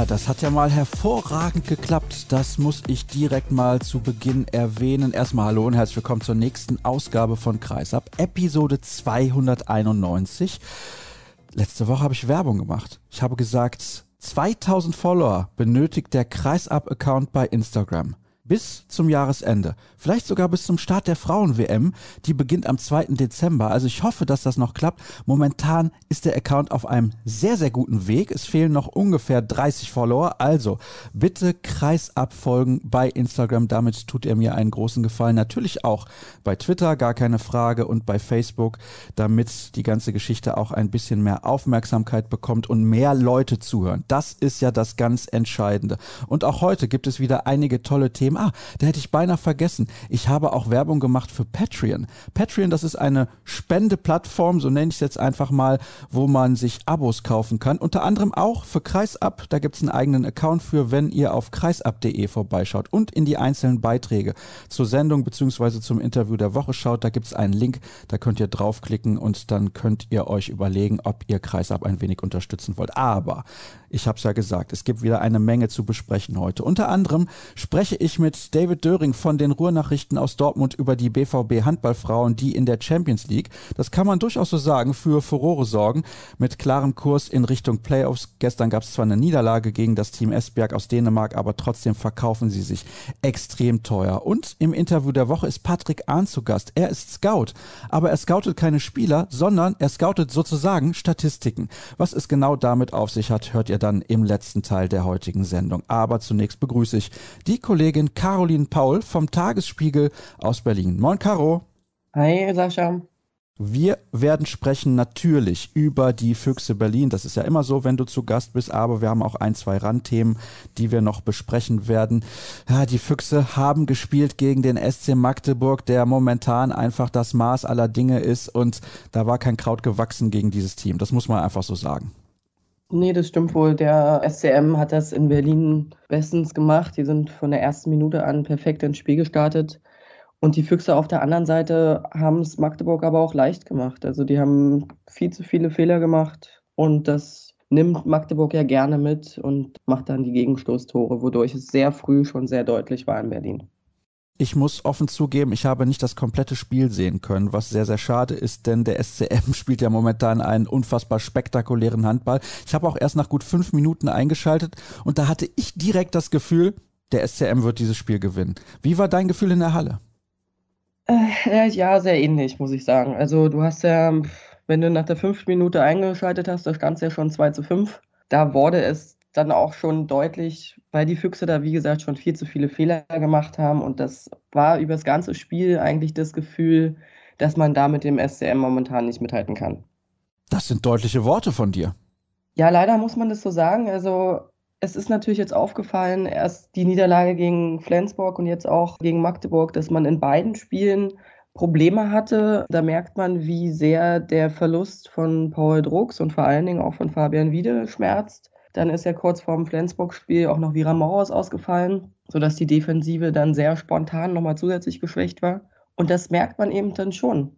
Na, das hat ja mal hervorragend geklappt. Das muss ich direkt mal zu Beginn erwähnen. Erstmal hallo und herzlich willkommen zur nächsten Ausgabe von Kreisab, Episode 291. Letzte Woche habe ich Werbung gemacht. Ich habe gesagt, 2000 Follower benötigt der Kreisab-Account bei Instagram bis zum Jahresende. Vielleicht sogar bis zum Start der Frauen-WM. Die beginnt am 2. Dezember. Also ich hoffe, dass das noch klappt. Momentan ist der Account auf einem sehr, sehr guten Weg. Es fehlen noch ungefähr 30 Follower. Also bitte Kreisabfolgen bei Instagram. Damit tut ihr mir einen großen Gefallen. Natürlich auch bei Twitter, gar keine Frage. Und bei Facebook, damit die ganze Geschichte auch ein bisschen mehr Aufmerksamkeit bekommt und mehr Leute zuhören. Das ist ja das ganz Entscheidende. Und auch heute gibt es wieder einige tolle Themen ah, da hätte ich beinahe vergessen. Ich habe auch Werbung gemacht für Patreon. Patreon, das ist eine Spendeplattform, so nenne ich es jetzt einfach mal, wo man sich Abos kaufen kann. Unter anderem auch für Kreisab. Da gibt es einen eigenen Account für, wenn ihr auf kreisab.de vorbeischaut und in die einzelnen Beiträge zur Sendung bzw. zum Interview der Woche schaut. Da gibt es einen Link, da könnt ihr draufklicken und dann könnt ihr euch überlegen, ob ihr Kreisab ein wenig unterstützen wollt. Aber ich habe es ja gesagt, es gibt wieder eine Menge zu besprechen heute. Unter anderem spreche ich mit David Döring von den Ruhrnachrichten aus Dortmund über die BVB Handballfrauen, die in der Champions League, das kann man durchaus so sagen, für Furore sorgen, mit klarem Kurs in Richtung Playoffs. Gestern gab es zwar eine Niederlage gegen das Team Esbjerg aus Dänemark, aber trotzdem verkaufen sie sich extrem teuer. Und im Interview der Woche ist Patrick Ahn zu Gast. Er ist Scout, aber er scoutet keine Spieler, sondern er scoutet sozusagen Statistiken. Was es genau damit auf sich hat, hört ihr dann im letzten Teil der heutigen Sendung. Aber zunächst begrüße ich die Kollegin Caroline Paul vom Tagesspiegel aus Berlin. Moin, Caro. Hi, Sascha. Wir werden sprechen natürlich über die Füchse Berlin. Das ist ja immer so, wenn du zu Gast bist, aber wir haben auch ein, zwei Randthemen, die wir noch besprechen werden. Ja, die Füchse haben gespielt gegen den SC Magdeburg, der momentan einfach das Maß aller Dinge ist und da war kein Kraut gewachsen gegen dieses Team. Das muss man einfach so sagen. Nee, das stimmt wohl. Der SCM hat das in Berlin bestens gemacht. Die sind von der ersten Minute an perfekt ins Spiel gestartet. Und die Füchse auf der anderen Seite haben es Magdeburg aber auch leicht gemacht. Also die haben viel zu viele Fehler gemacht und das nimmt Magdeburg ja gerne mit und macht dann die Gegenstoßtore, wodurch es sehr früh schon sehr deutlich war in Berlin. Ich muss offen zugeben, ich habe nicht das komplette Spiel sehen können, was sehr, sehr schade ist, denn der SCM spielt ja momentan einen unfassbar spektakulären Handball. Ich habe auch erst nach gut fünf Minuten eingeschaltet und da hatte ich direkt das Gefühl, der SCM wird dieses Spiel gewinnen. Wie war dein Gefühl in der Halle? Äh, ja, sehr ähnlich, muss ich sagen. Also du hast ja, wenn du nach der fünften Minute eingeschaltet hast, da stand es ja schon 2 zu 5. Da wurde es dann auch schon deutlich, weil die Füchse da, wie gesagt, schon viel zu viele Fehler gemacht haben. Und das war über das ganze Spiel eigentlich das Gefühl, dass man da mit dem SCM momentan nicht mithalten kann. Das sind deutliche Worte von dir. Ja, leider muss man das so sagen. Also es ist natürlich jetzt aufgefallen, erst die Niederlage gegen Flensburg und jetzt auch gegen Magdeburg, dass man in beiden Spielen Probleme hatte. Da merkt man, wie sehr der Verlust von Paul Drucks und vor allen Dingen auch von Fabian Wiede schmerzt. Dann ist ja kurz vorm Flensburg-Spiel auch noch Vira Mauers ausgefallen, sodass die Defensive dann sehr spontan nochmal zusätzlich geschwächt war. Und das merkt man eben dann schon.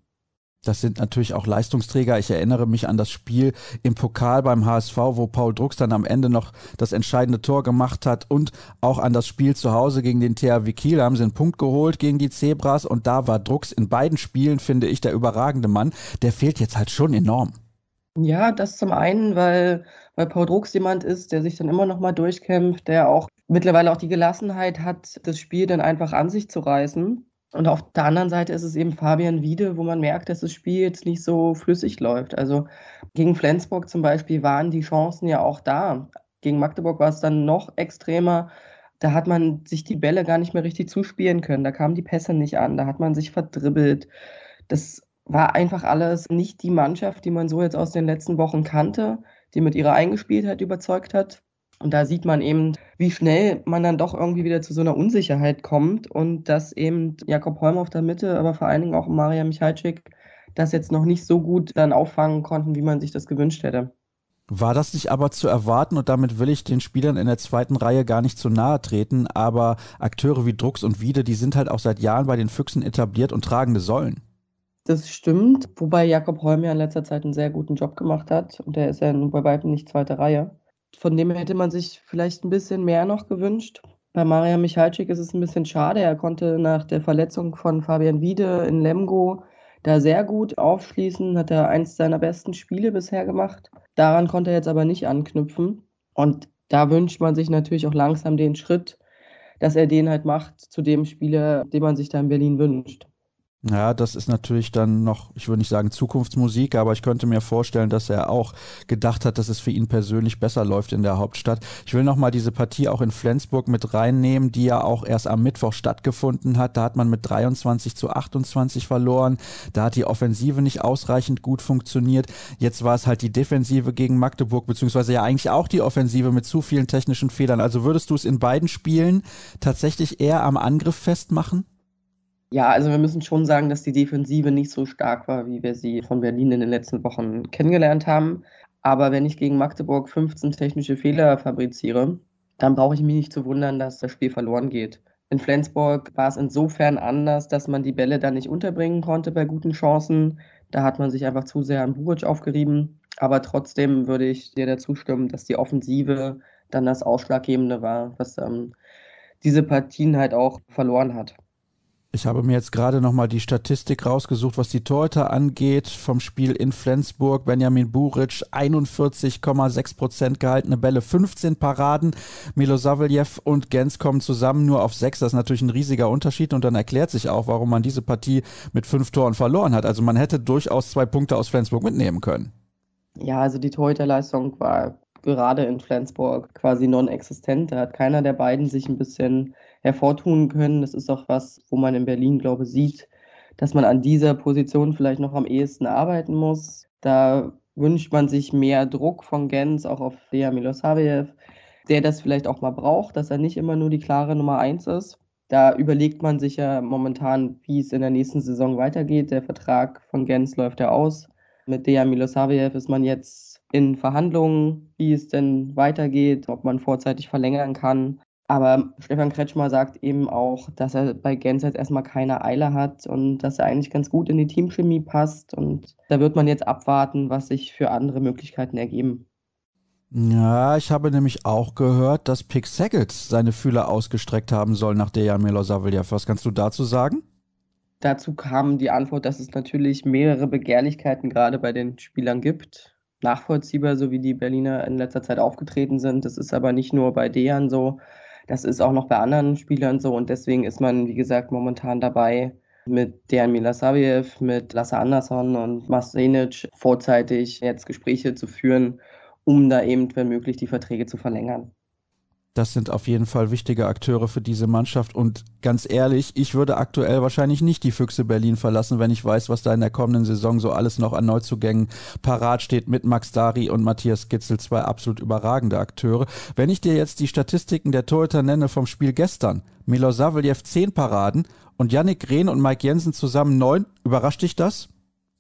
Das sind natürlich auch Leistungsträger. Ich erinnere mich an das Spiel im Pokal beim HSV, wo Paul Drucks dann am Ende noch das entscheidende Tor gemacht hat und auch an das Spiel zu Hause gegen den THW Kiel. Da haben sie einen Punkt geholt gegen die Zebras und da war Drucks in beiden Spielen, finde ich, der überragende Mann. Der fehlt jetzt halt schon enorm. Ja, das zum einen, weil, weil Paul Drucks jemand ist, der sich dann immer noch mal durchkämpft, der auch mittlerweile auch die Gelassenheit hat, das Spiel dann einfach an sich zu reißen. Und auf der anderen Seite ist es eben Fabian Wiede, wo man merkt, dass das Spiel jetzt nicht so flüssig läuft. Also gegen Flensburg zum Beispiel waren die Chancen ja auch da. Gegen Magdeburg war es dann noch extremer. Da hat man sich die Bälle gar nicht mehr richtig zuspielen können. Da kamen die Pässe nicht an. Da hat man sich verdribbelt. Das war einfach alles nicht die Mannschaft, die man so jetzt aus den letzten Wochen kannte, die mit ihrer Eingespieltheit überzeugt hat. Und da sieht man eben, wie schnell man dann doch irgendwie wieder zu so einer Unsicherheit kommt und dass eben Jakob Holm auf der Mitte, aber vor allen Dingen auch Maria Michalczyk das jetzt noch nicht so gut dann auffangen konnten, wie man sich das gewünscht hätte. War das nicht aber zu erwarten und damit will ich den Spielern in der zweiten Reihe gar nicht zu nahe treten, aber Akteure wie Drucks und Wiede, die sind halt auch seit Jahren bei den Füchsen etabliert und tragende Säulen. Das stimmt, wobei Jakob Holm ja in letzter Zeit einen sehr guten Job gemacht hat und der ist ja bei weitem nicht zweite Reihe. Von dem hätte man sich vielleicht ein bisschen mehr noch gewünscht. Bei Maria Michalczyk ist es ein bisschen schade. Er konnte nach der Verletzung von Fabian Wiede in Lemgo da sehr gut aufschließen, hat er eins seiner besten Spiele bisher gemacht. Daran konnte er jetzt aber nicht anknüpfen. Und da wünscht man sich natürlich auch langsam den Schritt, dass er den halt macht zu dem Spieler, den man sich da in Berlin wünscht. Ja, das ist natürlich dann noch, ich würde nicht sagen Zukunftsmusik, aber ich könnte mir vorstellen, dass er auch gedacht hat, dass es für ihn persönlich besser läuft in der Hauptstadt. Ich will nochmal diese Partie auch in Flensburg mit reinnehmen, die ja auch erst am Mittwoch stattgefunden hat. Da hat man mit 23 zu 28 verloren. Da hat die Offensive nicht ausreichend gut funktioniert. Jetzt war es halt die Defensive gegen Magdeburg, beziehungsweise ja eigentlich auch die Offensive mit zu vielen technischen Fehlern. Also würdest du es in beiden Spielen tatsächlich eher am Angriff festmachen? Ja, also wir müssen schon sagen, dass die Defensive nicht so stark war, wie wir sie von Berlin in den letzten Wochen kennengelernt haben. Aber wenn ich gegen Magdeburg 15 technische Fehler fabriziere, dann brauche ich mich nicht zu wundern, dass das Spiel verloren geht. In Flensburg war es insofern anders, dass man die Bälle dann nicht unterbringen konnte bei guten Chancen. Da hat man sich einfach zu sehr an Buric aufgerieben. Aber trotzdem würde ich dir dazu stimmen, dass die Offensive dann das Ausschlaggebende war, was ähm, diese Partien halt auch verloren hat. Ich habe mir jetzt gerade nochmal die Statistik rausgesucht, was die Torhüter angeht vom Spiel in Flensburg. Benjamin Buric 41,6 Prozent gehaltene Bälle, 15 Paraden. Milosavljev und Gens kommen zusammen nur auf sechs. Das ist natürlich ein riesiger Unterschied und dann erklärt sich auch, warum man diese Partie mit fünf Toren verloren hat. Also man hätte durchaus zwei Punkte aus Flensburg mitnehmen können. Ja, also die Torhüterleistung war gerade in Flensburg quasi non-existent. Da hat keiner der beiden sich ein bisschen hervortun können. Das ist auch was, wo man in Berlin, glaube ich, sieht, dass man an dieser Position vielleicht noch am ehesten arbeiten muss. Da wünscht man sich mehr Druck von Gens, auch auf Lea Milosavljev, der das vielleicht auch mal braucht, dass er nicht immer nur die klare Nummer eins ist. Da überlegt man sich ja momentan, wie es in der nächsten Saison weitergeht. Der Vertrag von Gens läuft ja aus. Mit Dea Milosavljev ist man jetzt in Verhandlungen, wie es denn weitergeht, ob man vorzeitig verlängern kann. Aber Stefan Kretschmer sagt eben auch, dass er bei Gens jetzt erstmal keine Eile hat und dass er eigentlich ganz gut in die Teamchemie passt. Und da wird man jetzt abwarten, was sich für andere Möglichkeiten ergeben. Ja, ich habe nämlich auch gehört, dass Pick Saget seine Fühler ausgestreckt haben soll nach Dejan Milosavljev. Was kannst du dazu sagen? Dazu kam die Antwort, dass es natürlich mehrere Begehrlichkeiten gerade bei den Spielern gibt. Nachvollziehbar, so wie die Berliner in letzter Zeit aufgetreten sind. Das ist aber nicht nur bei Dejan so. Das ist auch noch bei anderen Spielern so und deswegen ist man, wie gesagt, momentan dabei, mit Dejan Milasaviev, mit Lasse Andersson und Masenic vorzeitig jetzt Gespräche zu führen, um da eben, wenn möglich, die Verträge zu verlängern. Das sind auf jeden Fall wichtige Akteure für diese Mannschaft. Und ganz ehrlich, ich würde aktuell wahrscheinlich nicht die Füchse Berlin verlassen, wenn ich weiß, was da in der kommenden Saison so alles noch an Neuzugängen parat steht mit Max Dari und Matthias Gitzel, zwei absolut überragende Akteure. Wenn ich dir jetzt die Statistiken der Torhüter nenne vom Spiel gestern, Milosavljev 10 Paraden und Yannick Rehn und Mike Jensen zusammen 9, überrascht dich das?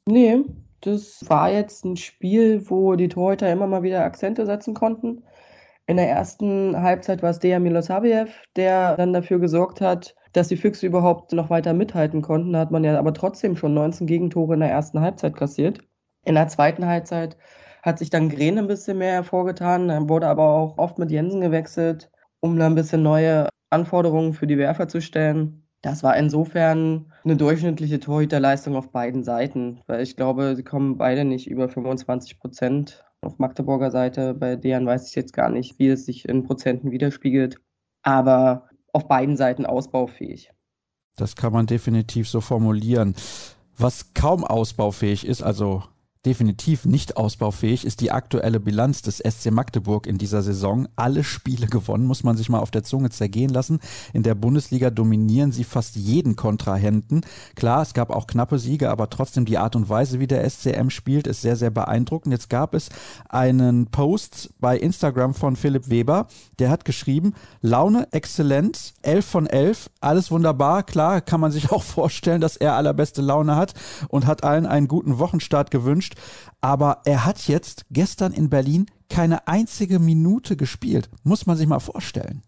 Nee, das war jetzt ein Spiel, wo die Torhüter immer mal wieder Akzente setzen konnten. In der ersten Halbzeit war es Dejan Milosavljev, der dann dafür gesorgt hat, dass die Füchse überhaupt noch weiter mithalten konnten. Da hat man ja aber trotzdem schon 19 Gegentore in der ersten Halbzeit kassiert. In der zweiten Halbzeit hat sich dann Gren ein bisschen mehr hervorgetan, dann wurde aber auch oft mit Jensen gewechselt, um dann ein bisschen neue Anforderungen für die Werfer zu stellen. Das war insofern eine durchschnittliche Torhüterleistung auf beiden Seiten, weil ich glaube, sie kommen beide nicht über 25 Prozent auf Magdeburger Seite. Bei deren weiß ich jetzt gar nicht, wie es sich in Prozenten widerspiegelt. Aber auf beiden Seiten ausbaufähig. Das kann man definitiv so formulieren. Was kaum ausbaufähig ist, also definitiv nicht ausbaufähig ist die aktuelle Bilanz des SC Magdeburg in dieser Saison. Alle Spiele gewonnen, muss man sich mal auf der Zunge zergehen lassen. In der Bundesliga dominieren sie fast jeden Kontrahenten. Klar, es gab auch knappe Siege, aber trotzdem die Art und Weise, wie der SCM spielt, ist sehr, sehr beeindruckend. Jetzt gab es einen Post bei Instagram von Philipp Weber, der hat geschrieben, Laune exzellent, 11 von 11, alles wunderbar. Klar, kann man sich auch vorstellen, dass er allerbeste Laune hat und hat allen einen guten Wochenstart gewünscht gewünscht. Aber er hat jetzt gestern in Berlin keine einzige Minute gespielt. Muss man sich mal vorstellen.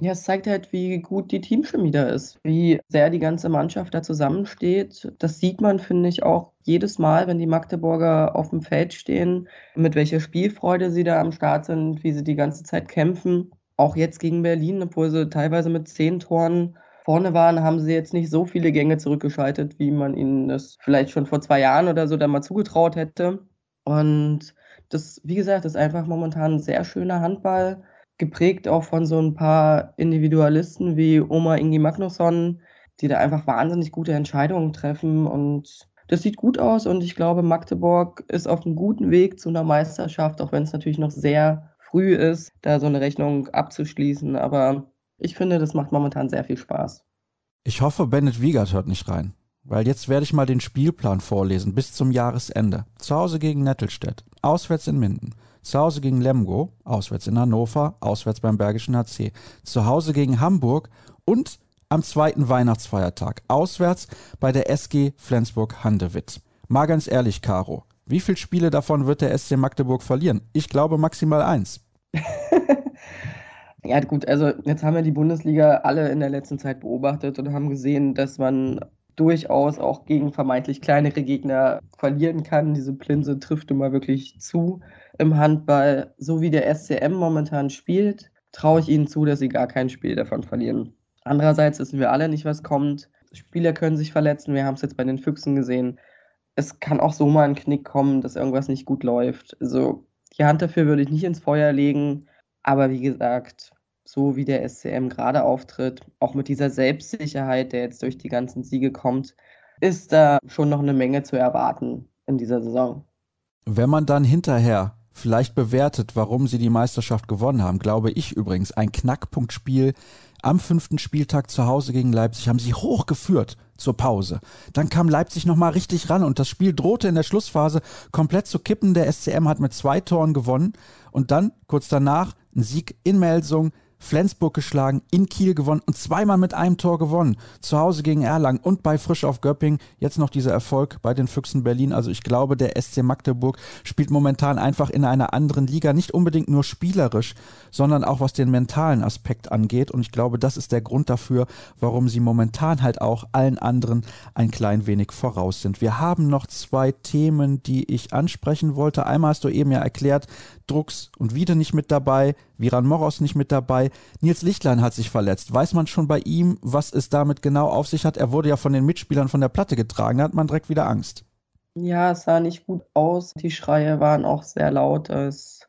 Ja, es zeigt halt, wie gut die Teamchemie da ist, wie sehr die ganze Mannschaft da zusammensteht. Das sieht man, finde ich, auch jedes Mal, wenn die Magdeburger auf dem Feld stehen, mit welcher Spielfreude sie da am Start sind, wie sie die ganze Zeit kämpfen. Auch jetzt gegen Berlin, obwohl sie teilweise mit zehn Toren vorne waren, haben sie jetzt nicht so viele Gänge zurückgeschaltet, wie man ihnen das vielleicht schon vor zwei Jahren oder so dann mal zugetraut hätte. Und das, wie gesagt, ist einfach momentan ein sehr schöner Handball, geprägt auch von so ein paar Individualisten wie Oma Ingi Magnusson, die da einfach wahnsinnig gute Entscheidungen treffen. Und das sieht gut aus und ich glaube, Magdeburg ist auf einem guten Weg zu einer Meisterschaft, auch wenn es natürlich noch sehr früh ist, da so eine Rechnung abzuschließen. Aber ich finde, das macht momentan sehr viel Spaß. Ich hoffe, Bennett Wiegert hört nicht rein. Weil jetzt werde ich mal den Spielplan vorlesen bis zum Jahresende. Zu Hause gegen Nettelstedt, auswärts in Minden, zu Hause gegen Lemgo, auswärts in Hannover, auswärts beim Bergischen HC, zu Hause gegen Hamburg und am zweiten Weihnachtsfeiertag, auswärts bei der SG Flensburg-Handewitt. Mal ganz ehrlich, Caro, wie viele Spiele davon wird der SC Magdeburg verlieren? Ich glaube maximal eins. Ja, gut, also jetzt haben wir die Bundesliga alle in der letzten Zeit beobachtet und haben gesehen, dass man durchaus auch gegen vermeintlich kleinere Gegner verlieren kann. Diese Plinse trifft immer wirklich zu im Handball. So wie der SCM momentan spielt, traue ich ihnen zu, dass sie gar kein Spiel davon verlieren. Andererseits wissen wir alle nicht, was kommt. Spieler können sich verletzen. Wir haben es jetzt bei den Füchsen gesehen. Es kann auch so mal ein Knick kommen, dass irgendwas nicht gut läuft. Also die Hand dafür würde ich nicht ins Feuer legen. Aber wie gesagt, so wie der SCM gerade auftritt, auch mit dieser Selbstsicherheit, der jetzt durch die ganzen Siege kommt, ist da schon noch eine Menge zu erwarten in dieser Saison. Wenn man dann hinterher vielleicht bewertet, warum sie die Meisterschaft gewonnen haben, glaube ich übrigens, ein Knackpunktspiel am fünften Spieltag zu Hause gegen Leipzig haben sie hochgeführt zur Pause. Dann kam Leipzig nochmal richtig ran und das Spiel drohte in der Schlussphase komplett zu kippen. Der SCM hat mit zwei Toren gewonnen und dann kurz danach ein Sieg in Melsung, Flensburg geschlagen, in Kiel gewonnen und zweimal mit einem Tor gewonnen. Zu Hause gegen Erlangen und bei Frisch auf Göpping. Jetzt noch dieser Erfolg bei den Füchsen Berlin. Also ich glaube, der SC Magdeburg spielt momentan einfach in einer anderen Liga. Nicht unbedingt nur spielerisch, sondern auch was den mentalen Aspekt angeht. Und ich glaube, das ist der Grund dafür, warum sie momentan halt auch allen anderen ein klein wenig voraus sind. Wir haben noch zwei Themen, die ich ansprechen wollte. Einmal hast du eben ja erklärt, Drucks und Wiede nicht mit dabei, Viran Moros nicht mit dabei. Nils Lichtlein hat sich verletzt. Weiß man schon bei ihm, was es damit genau auf sich hat? Er wurde ja von den Mitspielern von der Platte getragen. Da hat man direkt wieder Angst. Ja, es sah nicht gut aus. Die Schreie waren auch sehr laut. Es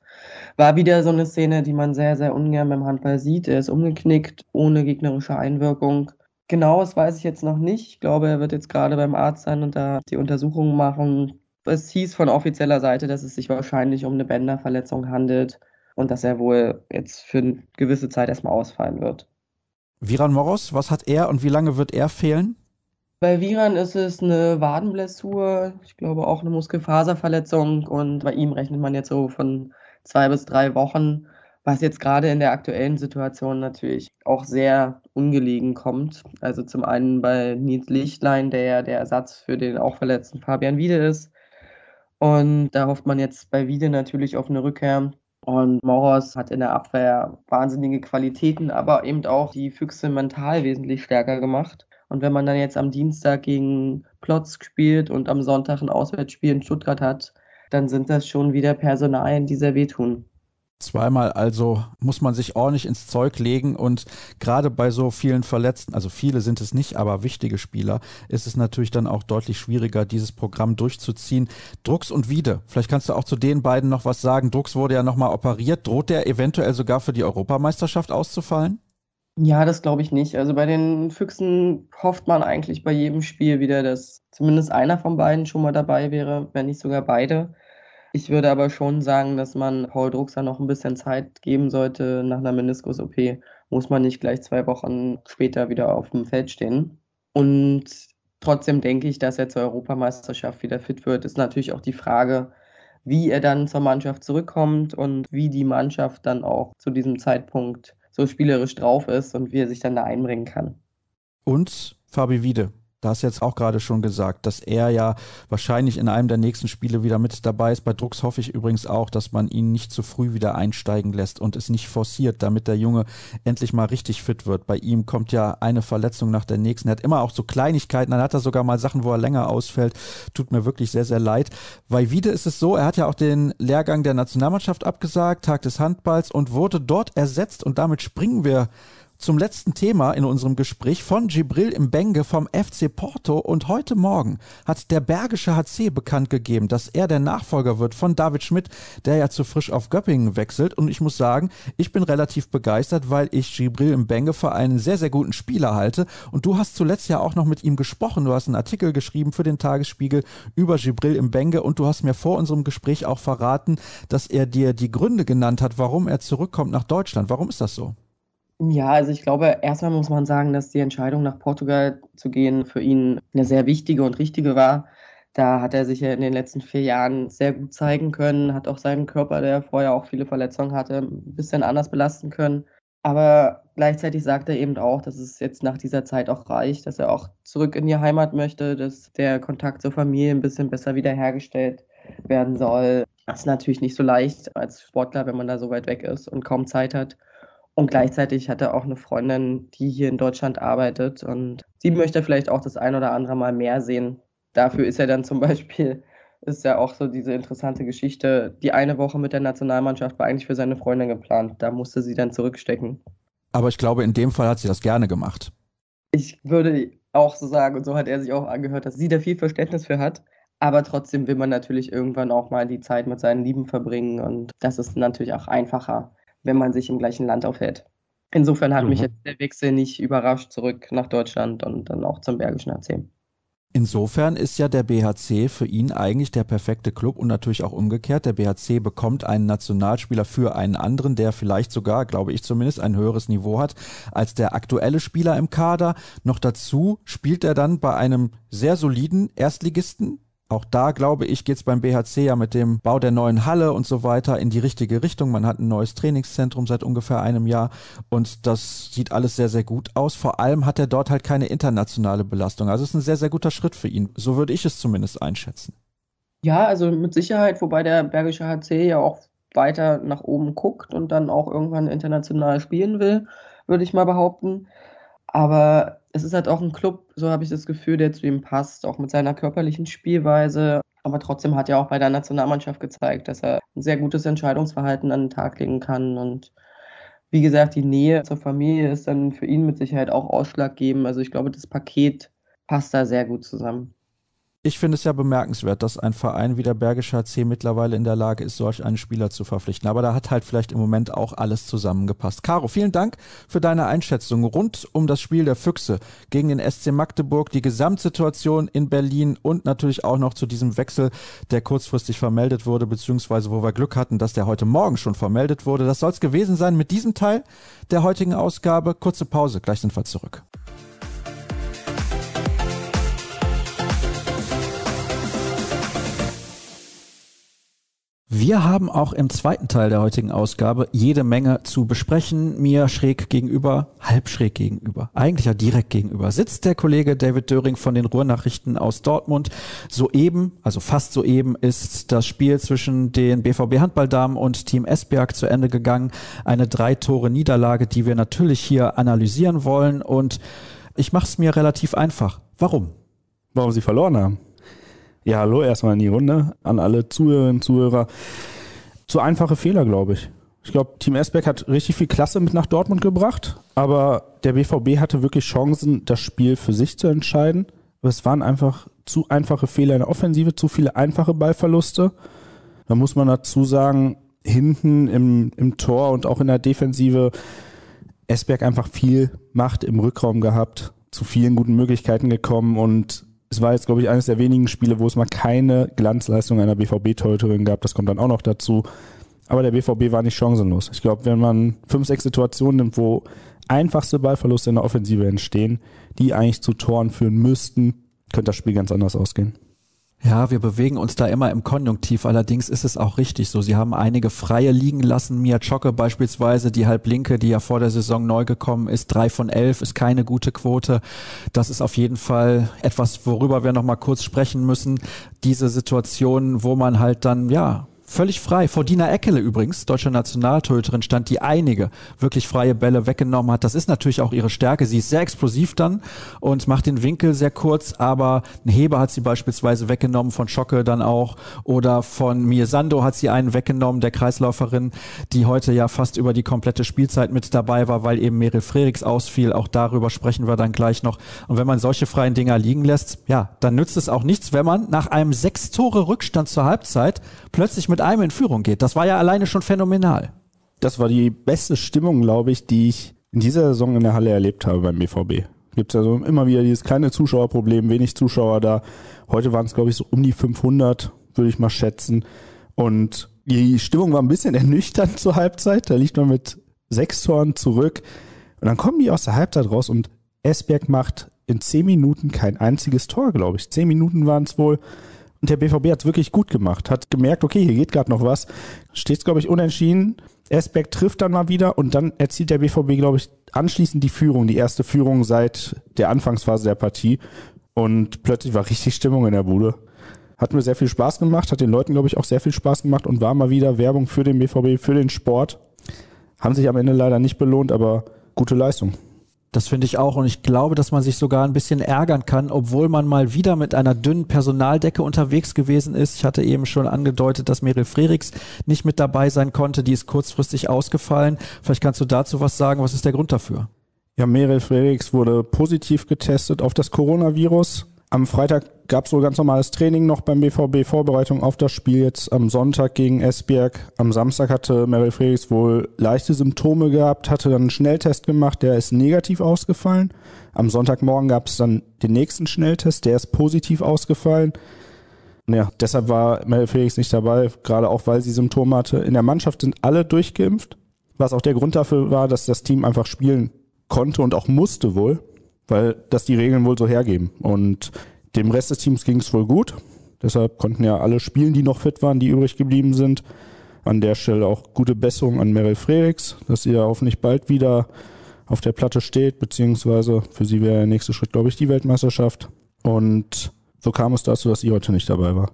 war wieder so eine Szene, die man sehr, sehr ungern beim Handball sieht. Er ist umgeknickt, ohne gegnerische Einwirkung. Genau, das weiß ich jetzt noch nicht. Ich glaube, er wird jetzt gerade beim Arzt sein und da die Untersuchungen machen. Es hieß von offizieller Seite, dass es sich wahrscheinlich um eine Bänderverletzung handelt und dass er wohl jetzt für eine gewisse Zeit erstmal ausfallen wird. Viran Moros, was hat er und wie lange wird er fehlen? Bei Viran ist es eine Wadenblessur, ich glaube auch eine Muskelfaserverletzung und bei ihm rechnet man jetzt so von zwei bis drei Wochen, was jetzt gerade in der aktuellen Situation natürlich auch sehr ungelegen kommt. Also zum einen bei Nils Lichtlein, der ja der Ersatz für den auch verletzten Fabian Wiede ist. Und da hofft man jetzt bei Wiede natürlich auf eine Rückkehr. Und Moros hat in der Abwehr wahnsinnige Qualitäten, aber eben auch die Füchse mental wesentlich stärker gemacht. Und wenn man dann jetzt am Dienstag gegen Plotz spielt und am Sonntag ein Auswärtsspiel in Stuttgart hat, dann sind das schon wieder Personalien, die sehr wehtun. Zweimal also muss man sich ordentlich ins Zeug legen und gerade bei so vielen Verletzten, also viele sind es nicht, aber wichtige Spieler, ist es natürlich dann auch deutlich schwieriger, dieses Programm durchzuziehen. Drucks und Wiede, vielleicht kannst du auch zu den beiden noch was sagen. Drucks wurde ja nochmal operiert. Droht der eventuell sogar für die Europameisterschaft auszufallen? Ja, das glaube ich nicht. Also bei den Füchsen hofft man eigentlich bei jedem Spiel wieder, dass zumindest einer von beiden schon mal dabei wäre, wenn nicht sogar beide. Ich würde aber schon sagen, dass man Paul Druxer noch ein bisschen Zeit geben sollte. Nach einer Meniskus-OP muss man nicht gleich zwei Wochen später wieder auf dem Feld stehen. Und trotzdem denke ich, dass er zur Europameisterschaft wieder fit wird. Ist natürlich auch die Frage, wie er dann zur Mannschaft zurückkommt und wie die Mannschaft dann auch zu diesem Zeitpunkt so spielerisch drauf ist und wie er sich dann da einbringen kann. Und Fabi Wiede, da hast du jetzt auch gerade schon gesagt, dass er ja wahrscheinlich in einem der nächsten Spiele wieder mit dabei ist. Bei Drucks hoffe ich übrigens auch, dass man ihn nicht zu früh wieder einsteigen lässt und es nicht forciert, damit der Junge endlich mal richtig fit wird. Bei ihm kommt ja eine Verletzung nach der nächsten. Er hat immer auch so Kleinigkeiten. Dann hat er sogar mal Sachen, wo er länger ausfällt. Tut mir wirklich sehr, sehr leid. Bei Wiede ist es so, er hat ja auch den Lehrgang der Nationalmannschaft abgesagt, Tag des Handballs und wurde dort ersetzt und damit springen wir zum letzten Thema in unserem Gespräch von Gibril im Benge vom FC Porto. Und heute Morgen hat der Bergische HC bekannt gegeben, dass er der Nachfolger wird von David Schmidt, der ja zu frisch auf Göppingen wechselt. Und ich muss sagen, ich bin relativ begeistert, weil ich Gibril im Benge für einen sehr, sehr guten Spieler halte. Und du hast zuletzt ja auch noch mit ihm gesprochen, du hast einen Artikel geschrieben für den Tagesspiegel über Gibril im Benge und du hast mir vor unserem Gespräch auch verraten, dass er dir die Gründe genannt hat, warum er zurückkommt nach Deutschland. Warum ist das so? Ja, also ich glaube, erstmal muss man sagen, dass die Entscheidung nach Portugal zu gehen für ihn eine sehr wichtige und richtige war. Da hat er sich ja in den letzten vier Jahren sehr gut zeigen können, hat auch seinen Körper, der vorher auch viele Verletzungen hatte, ein bisschen anders belasten können. Aber gleichzeitig sagt er eben auch, dass es jetzt nach dieser Zeit auch reicht, dass er auch zurück in die Heimat möchte, dass der Kontakt zur Familie ein bisschen besser wiederhergestellt werden soll. Das ist natürlich nicht so leicht als Sportler, wenn man da so weit weg ist und kaum Zeit hat. Und gleichzeitig hat er auch eine Freundin, die hier in Deutschland arbeitet und sie möchte vielleicht auch das ein oder andere Mal mehr sehen. Dafür ist er dann zum Beispiel, ist ja auch so diese interessante Geschichte, die eine Woche mit der Nationalmannschaft war eigentlich für seine Freundin geplant. Da musste sie dann zurückstecken. Aber ich glaube, in dem Fall hat sie das gerne gemacht. Ich würde auch so sagen, und so hat er sich auch angehört, dass sie da viel Verständnis für hat. Aber trotzdem will man natürlich irgendwann auch mal die Zeit mit seinen Lieben verbringen und das ist natürlich auch einfacher wenn man sich im gleichen Land aufhält. Insofern hat mhm. mich jetzt der Wechsel nicht überrascht zurück nach Deutschland und dann auch zum Bergischen HC. Insofern ist ja der BHC für ihn eigentlich der perfekte Club und natürlich auch umgekehrt. Der BHC bekommt einen Nationalspieler für einen anderen, der vielleicht sogar, glaube ich zumindest, ein höheres Niveau hat als der aktuelle Spieler im Kader. Noch dazu spielt er dann bei einem sehr soliden Erstligisten, auch da, glaube ich, geht es beim BHC ja mit dem Bau der neuen Halle und so weiter in die richtige Richtung. Man hat ein neues Trainingszentrum seit ungefähr einem Jahr und das sieht alles sehr, sehr gut aus. Vor allem hat er dort halt keine internationale Belastung. Also es ist ein sehr, sehr guter Schritt für ihn. So würde ich es zumindest einschätzen. Ja, also mit Sicherheit, wobei der Bergische HC ja auch weiter nach oben guckt und dann auch irgendwann international spielen will, würde ich mal behaupten. Aber es ist halt auch ein Club, so habe ich das Gefühl, der zu ihm passt, auch mit seiner körperlichen Spielweise. Aber trotzdem hat er auch bei der Nationalmannschaft gezeigt, dass er ein sehr gutes Entscheidungsverhalten an den Tag legen kann. Und wie gesagt, die Nähe zur Familie ist dann für ihn mit Sicherheit auch ausschlaggebend. Also ich glaube, das Paket passt da sehr gut zusammen ich finde es ja bemerkenswert, dass ein Verein wie der Bergische HC mittlerweile in der Lage ist, solch einen Spieler zu verpflichten. Aber da hat halt vielleicht im Moment auch alles zusammengepasst. Caro, vielen Dank für deine Einschätzung rund um das Spiel der Füchse gegen den SC Magdeburg, die Gesamtsituation in Berlin und natürlich auch noch zu diesem Wechsel, der kurzfristig vermeldet wurde, beziehungsweise wo wir Glück hatten, dass der heute Morgen schon vermeldet wurde. Das soll es gewesen sein mit diesem Teil der heutigen Ausgabe. Kurze Pause, gleich sind wir zurück. Wir haben auch im zweiten Teil der heutigen Ausgabe jede Menge zu besprechen. Mir schräg gegenüber, halb schräg gegenüber, eigentlich ja direkt gegenüber, sitzt der Kollege David Döring von den Ruhrnachrichten aus Dortmund. Soeben, also fast soeben, ist das Spiel zwischen den BVB Handballdamen und Team Esberg zu Ende gegangen. Eine drei Tore Niederlage, die wir natürlich hier analysieren wollen. Und ich mache es mir relativ einfach. Warum? Warum sie verloren haben. Ja, hallo erstmal in die Runde an alle Zuhörerinnen und Zuhörer. Zu einfache Fehler, glaube ich. Ich glaube, Team Esbeck hat richtig viel Klasse mit nach Dortmund gebracht, aber der BVB hatte wirklich Chancen, das Spiel für sich zu entscheiden. Aber es waren einfach zu einfache Fehler in der Offensive, zu viele einfache Ballverluste. Da muss man dazu sagen, hinten im, im Tor und auch in der Defensive Esberg einfach viel Macht im Rückraum gehabt, zu vielen guten Möglichkeiten gekommen und es war jetzt, glaube ich, eines der wenigen Spiele, wo es mal keine Glanzleistung einer BVB-Torhüterin gab. Das kommt dann auch noch dazu. Aber der BVB war nicht chancenlos. Ich glaube, wenn man fünf, sechs Situationen nimmt, wo einfachste Ballverluste in der Offensive entstehen, die eigentlich zu Toren führen müssten, könnte das Spiel ganz anders ausgehen. Ja, wir bewegen uns da immer im Konjunktiv. Allerdings ist es auch richtig so. Sie haben einige Freie liegen lassen. Mia Chocke beispielsweise, die Halblinke, die ja vor der Saison neu gekommen ist, drei von elf, ist keine gute Quote. Das ist auf jeden Fall etwas, worüber wir noch mal kurz sprechen müssen. Diese Situation, wo man halt dann, ja, völlig frei. Vor Dina Eckele übrigens, deutsche Nationaltorhüterin, stand, die einige wirklich freie Bälle weggenommen hat. Das ist natürlich auch ihre Stärke. Sie ist sehr explosiv dann und macht den Winkel sehr kurz, aber ein Heber hat sie beispielsweise weggenommen, von Schocke dann auch oder von Miesando hat sie einen weggenommen, der Kreisläuferin, die heute ja fast über die komplette Spielzeit mit dabei war, weil eben Meryl Freriks ausfiel. Auch darüber sprechen wir dann gleich noch. Und wenn man solche freien Dinger liegen lässt, ja, dann nützt es auch nichts, wenn man nach einem sechs Tore Rückstand zur Halbzeit plötzlich mit einem in Führung geht. Das war ja alleine schon phänomenal. Das war die beste Stimmung, glaube ich, die ich in dieser Saison in der Halle erlebt habe beim BVB. Gibt es also immer wieder dieses kleine Zuschauerproblem, wenig Zuschauer da. Heute waren es, glaube ich, so um die 500, würde ich mal schätzen. Und die Stimmung war ein bisschen ernüchternd zur Halbzeit. Da liegt man mit sechs Toren zurück. Und dann kommen die aus der Halbzeit raus und Esberg macht in zehn Minuten kein einziges Tor, glaube ich. Zehn Minuten waren es wohl. Und der BVB hat es wirklich gut gemacht, hat gemerkt, okay, hier geht gerade noch was. Steht glaube ich, unentschieden. Esbeck trifft dann mal wieder und dann erzielt der BVB, glaube ich, anschließend die Führung, die erste Führung seit der Anfangsphase der Partie. Und plötzlich war richtig Stimmung in der Bude. Hat mir sehr viel Spaß gemacht, hat den Leuten, glaube ich, auch sehr viel Spaß gemacht und war mal wieder Werbung für den BVB, für den Sport. Haben sich am Ende leider nicht belohnt, aber gute Leistung. Das finde ich auch. Und ich glaube, dass man sich sogar ein bisschen ärgern kann, obwohl man mal wieder mit einer dünnen Personaldecke unterwegs gewesen ist. Ich hatte eben schon angedeutet, dass Meryl Freriks nicht mit dabei sein konnte. Die ist kurzfristig ausgefallen. Vielleicht kannst du dazu was sagen. Was ist der Grund dafür? Ja, Meryl Freriks wurde positiv getestet auf das Coronavirus. Am Freitag gab es wohl ganz normales Training noch beim BVB, Vorbereitung auf das Spiel jetzt am Sonntag gegen Esbjerg. Am Samstag hatte Meryl Frerichs wohl leichte Symptome gehabt, hatte dann einen Schnelltest gemacht, der ist negativ ausgefallen. Am Sonntagmorgen gab es dann den nächsten Schnelltest, der ist positiv ausgefallen. Ja, deshalb war Meryl Frerichs nicht dabei, gerade auch weil sie Symptome hatte. In der Mannschaft sind alle durchgeimpft, was auch der Grund dafür war, dass das Team einfach spielen konnte und auch musste wohl weil das die Regeln wohl so hergeben. Und dem Rest des Teams ging es wohl gut. Deshalb konnten ja alle spielen, die noch fit waren, die übrig geblieben sind. An der Stelle auch gute Besserung an Meryl Frerichs, dass sie ja hoffentlich bald wieder auf der Platte steht, beziehungsweise für sie wäre der nächste Schritt, glaube ich, die Weltmeisterschaft. Und so kam es dazu, dass sie heute nicht dabei war.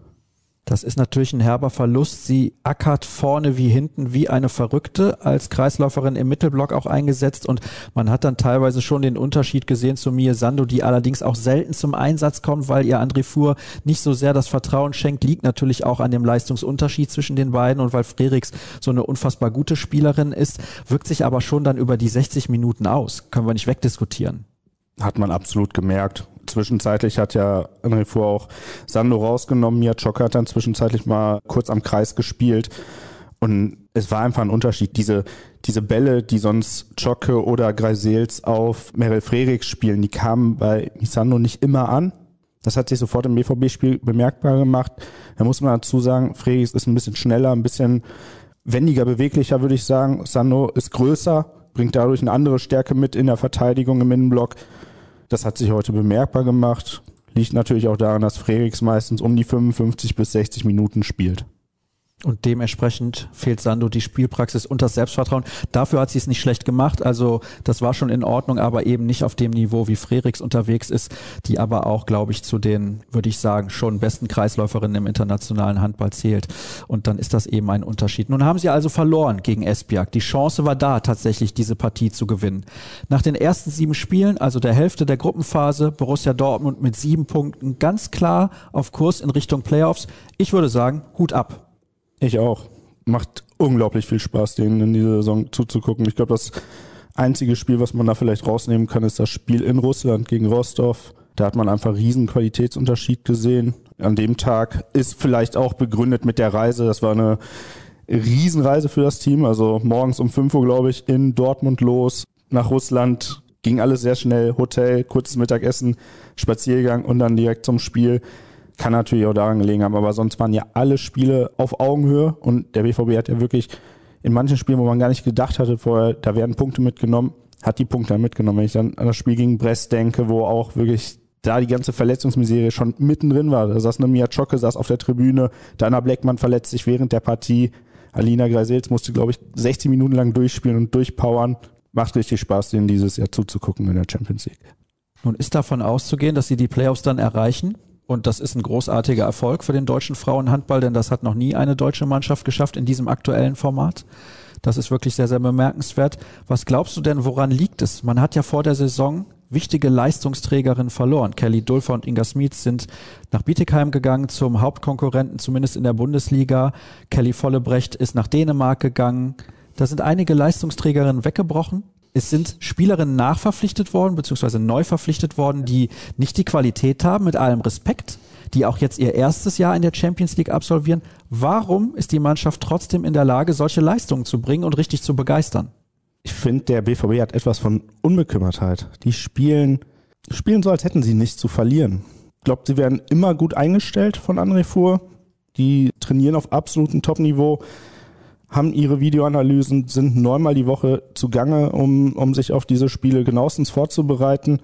Das ist natürlich ein herber Verlust. Sie ackert vorne wie hinten wie eine Verrückte, als Kreisläuferin im Mittelblock auch eingesetzt und man hat dann teilweise schon den Unterschied gesehen zu Mie Sando, die allerdings auch selten zum Einsatz kommt, weil ihr André Fuhr nicht so sehr das Vertrauen schenkt, liegt natürlich auch an dem Leistungsunterschied zwischen den beiden und weil Freriks so eine unfassbar gute Spielerin ist, wirkt sich aber schon dann über die 60 Minuten aus. Können wir nicht wegdiskutieren. Hat man absolut gemerkt zwischenzeitlich hat ja André Fuhr auch Sando rausgenommen. Mia Chok hat dann zwischenzeitlich mal kurz am Kreis gespielt. Und es war einfach ein Unterschied. Diese, diese Bälle, die sonst Chocke oder Greisels auf Meryl Freriks spielen, die kamen bei Misando nicht immer an. Das hat sich sofort im BVB-Spiel bemerkbar gemacht. Da muss man dazu sagen, Freriks ist ein bisschen schneller, ein bisschen wendiger, beweglicher, würde ich sagen. Sando ist größer, bringt dadurch eine andere Stärke mit in der Verteidigung im Innenblock. Das hat sich heute bemerkbar gemacht. Liegt natürlich auch daran, dass Freriks meistens um die 55 bis 60 Minuten spielt. Und dementsprechend fehlt Sando die Spielpraxis und das Selbstvertrauen. Dafür hat sie es nicht schlecht gemacht. Also das war schon in Ordnung, aber eben nicht auf dem Niveau, wie Freriks unterwegs ist, die aber auch, glaube ich, zu den, würde ich sagen, schon besten Kreisläuferinnen im internationalen Handball zählt. Und dann ist das eben ein Unterschied. Nun haben sie also verloren gegen Esbjerg. Die Chance war da, tatsächlich diese Partie zu gewinnen. Nach den ersten sieben Spielen, also der Hälfte der Gruppenphase, Borussia Dortmund mit sieben Punkten ganz klar auf Kurs in Richtung Playoffs. Ich würde sagen, Hut ab. Ich auch. Macht unglaublich viel Spaß, denen in dieser Saison zuzugucken. Ich glaube, das einzige Spiel, was man da vielleicht rausnehmen kann, ist das Spiel in Russland gegen Rostov. Da hat man einfach riesen Qualitätsunterschied gesehen. An dem Tag ist vielleicht auch begründet mit der Reise. Das war eine Riesenreise für das Team. Also morgens um 5 Uhr, glaube ich, in Dortmund los. nach Russland, ging alles sehr schnell, Hotel, kurzes Mittagessen, Spaziergang und dann direkt zum Spiel. Kann natürlich auch daran gelegen haben, aber sonst waren ja alle Spiele auf Augenhöhe und der BVB hat ja wirklich in manchen Spielen, wo man gar nicht gedacht hatte vorher, da werden Punkte mitgenommen, hat die Punkte dann mitgenommen. Wenn ich dann an das Spiel gegen Brest denke, wo auch wirklich da die ganze Verletzungsmiserie schon mittendrin war. Da saß eine Mia Chocke, saß auf der Tribüne, Dana Blackman verletzt sich während der Partie. Alina Greisels musste, glaube ich, 60 Minuten lang durchspielen und durchpowern. Macht richtig Spaß, denen dieses Jahr zuzugucken in der Champions League. Nun ist davon auszugehen, dass sie die Playoffs dann erreichen. Und das ist ein großartiger Erfolg für den deutschen Frauenhandball, denn das hat noch nie eine deutsche Mannschaft geschafft in diesem aktuellen Format. Das ist wirklich sehr, sehr bemerkenswert. Was glaubst du denn, woran liegt es? Man hat ja vor der Saison wichtige Leistungsträgerinnen verloren. Kelly Dulfer und Inga Smith sind nach Bietigheim gegangen zum Hauptkonkurrenten, zumindest in der Bundesliga. Kelly Vollebrecht ist nach Dänemark gegangen. Da sind einige Leistungsträgerinnen weggebrochen. Es sind Spielerinnen nachverpflichtet worden, beziehungsweise neu verpflichtet worden, die nicht die Qualität haben, mit allem Respekt, die auch jetzt ihr erstes Jahr in der Champions League absolvieren. Warum ist die Mannschaft trotzdem in der Lage, solche Leistungen zu bringen und richtig zu begeistern? ich finde, der BVB hat etwas von Unbekümmertheit. Die spielen, spielen so, als hätten sie nichts zu verlieren. Ich glaube, sie werden immer gut eingestellt von André Fuhr. Die trainieren auf absolutem Top-Niveau, haben ihre Videoanalysen, sind neunmal die Woche zugange, um, um sich auf diese Spiele genauestens vorzubereiten.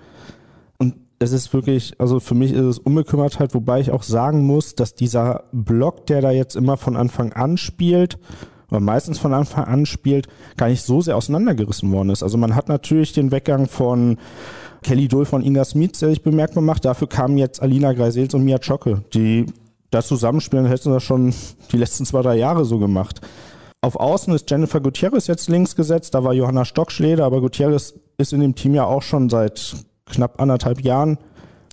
Und es ist wirklich, also für mich ist es Unbekümmertheit, wobei ich auch sagen muss, dass dieser Block, der da jetzt immer von Anfang an spielt, oder meistens von Anfang an spielt, gar nicht so sehr auseinandergerissen worden ist. Also man hat natürlich den Weggang von Kelly Dole von Inga Smith, der sich bemerkbar macht. Dafür kamen jetzt Alina Greisels und Mia Chocke, die da zusammenspielen, hätten das schon die letzten zwei, drei Jahre so gemacht. Auf Außen ist Jennifer Gutierrez jetzt links gesetzt, da war Johanna Stockschleder, aber Gutierrez ist in dem Team ja auch schon seit knapp anderthalb Jahren.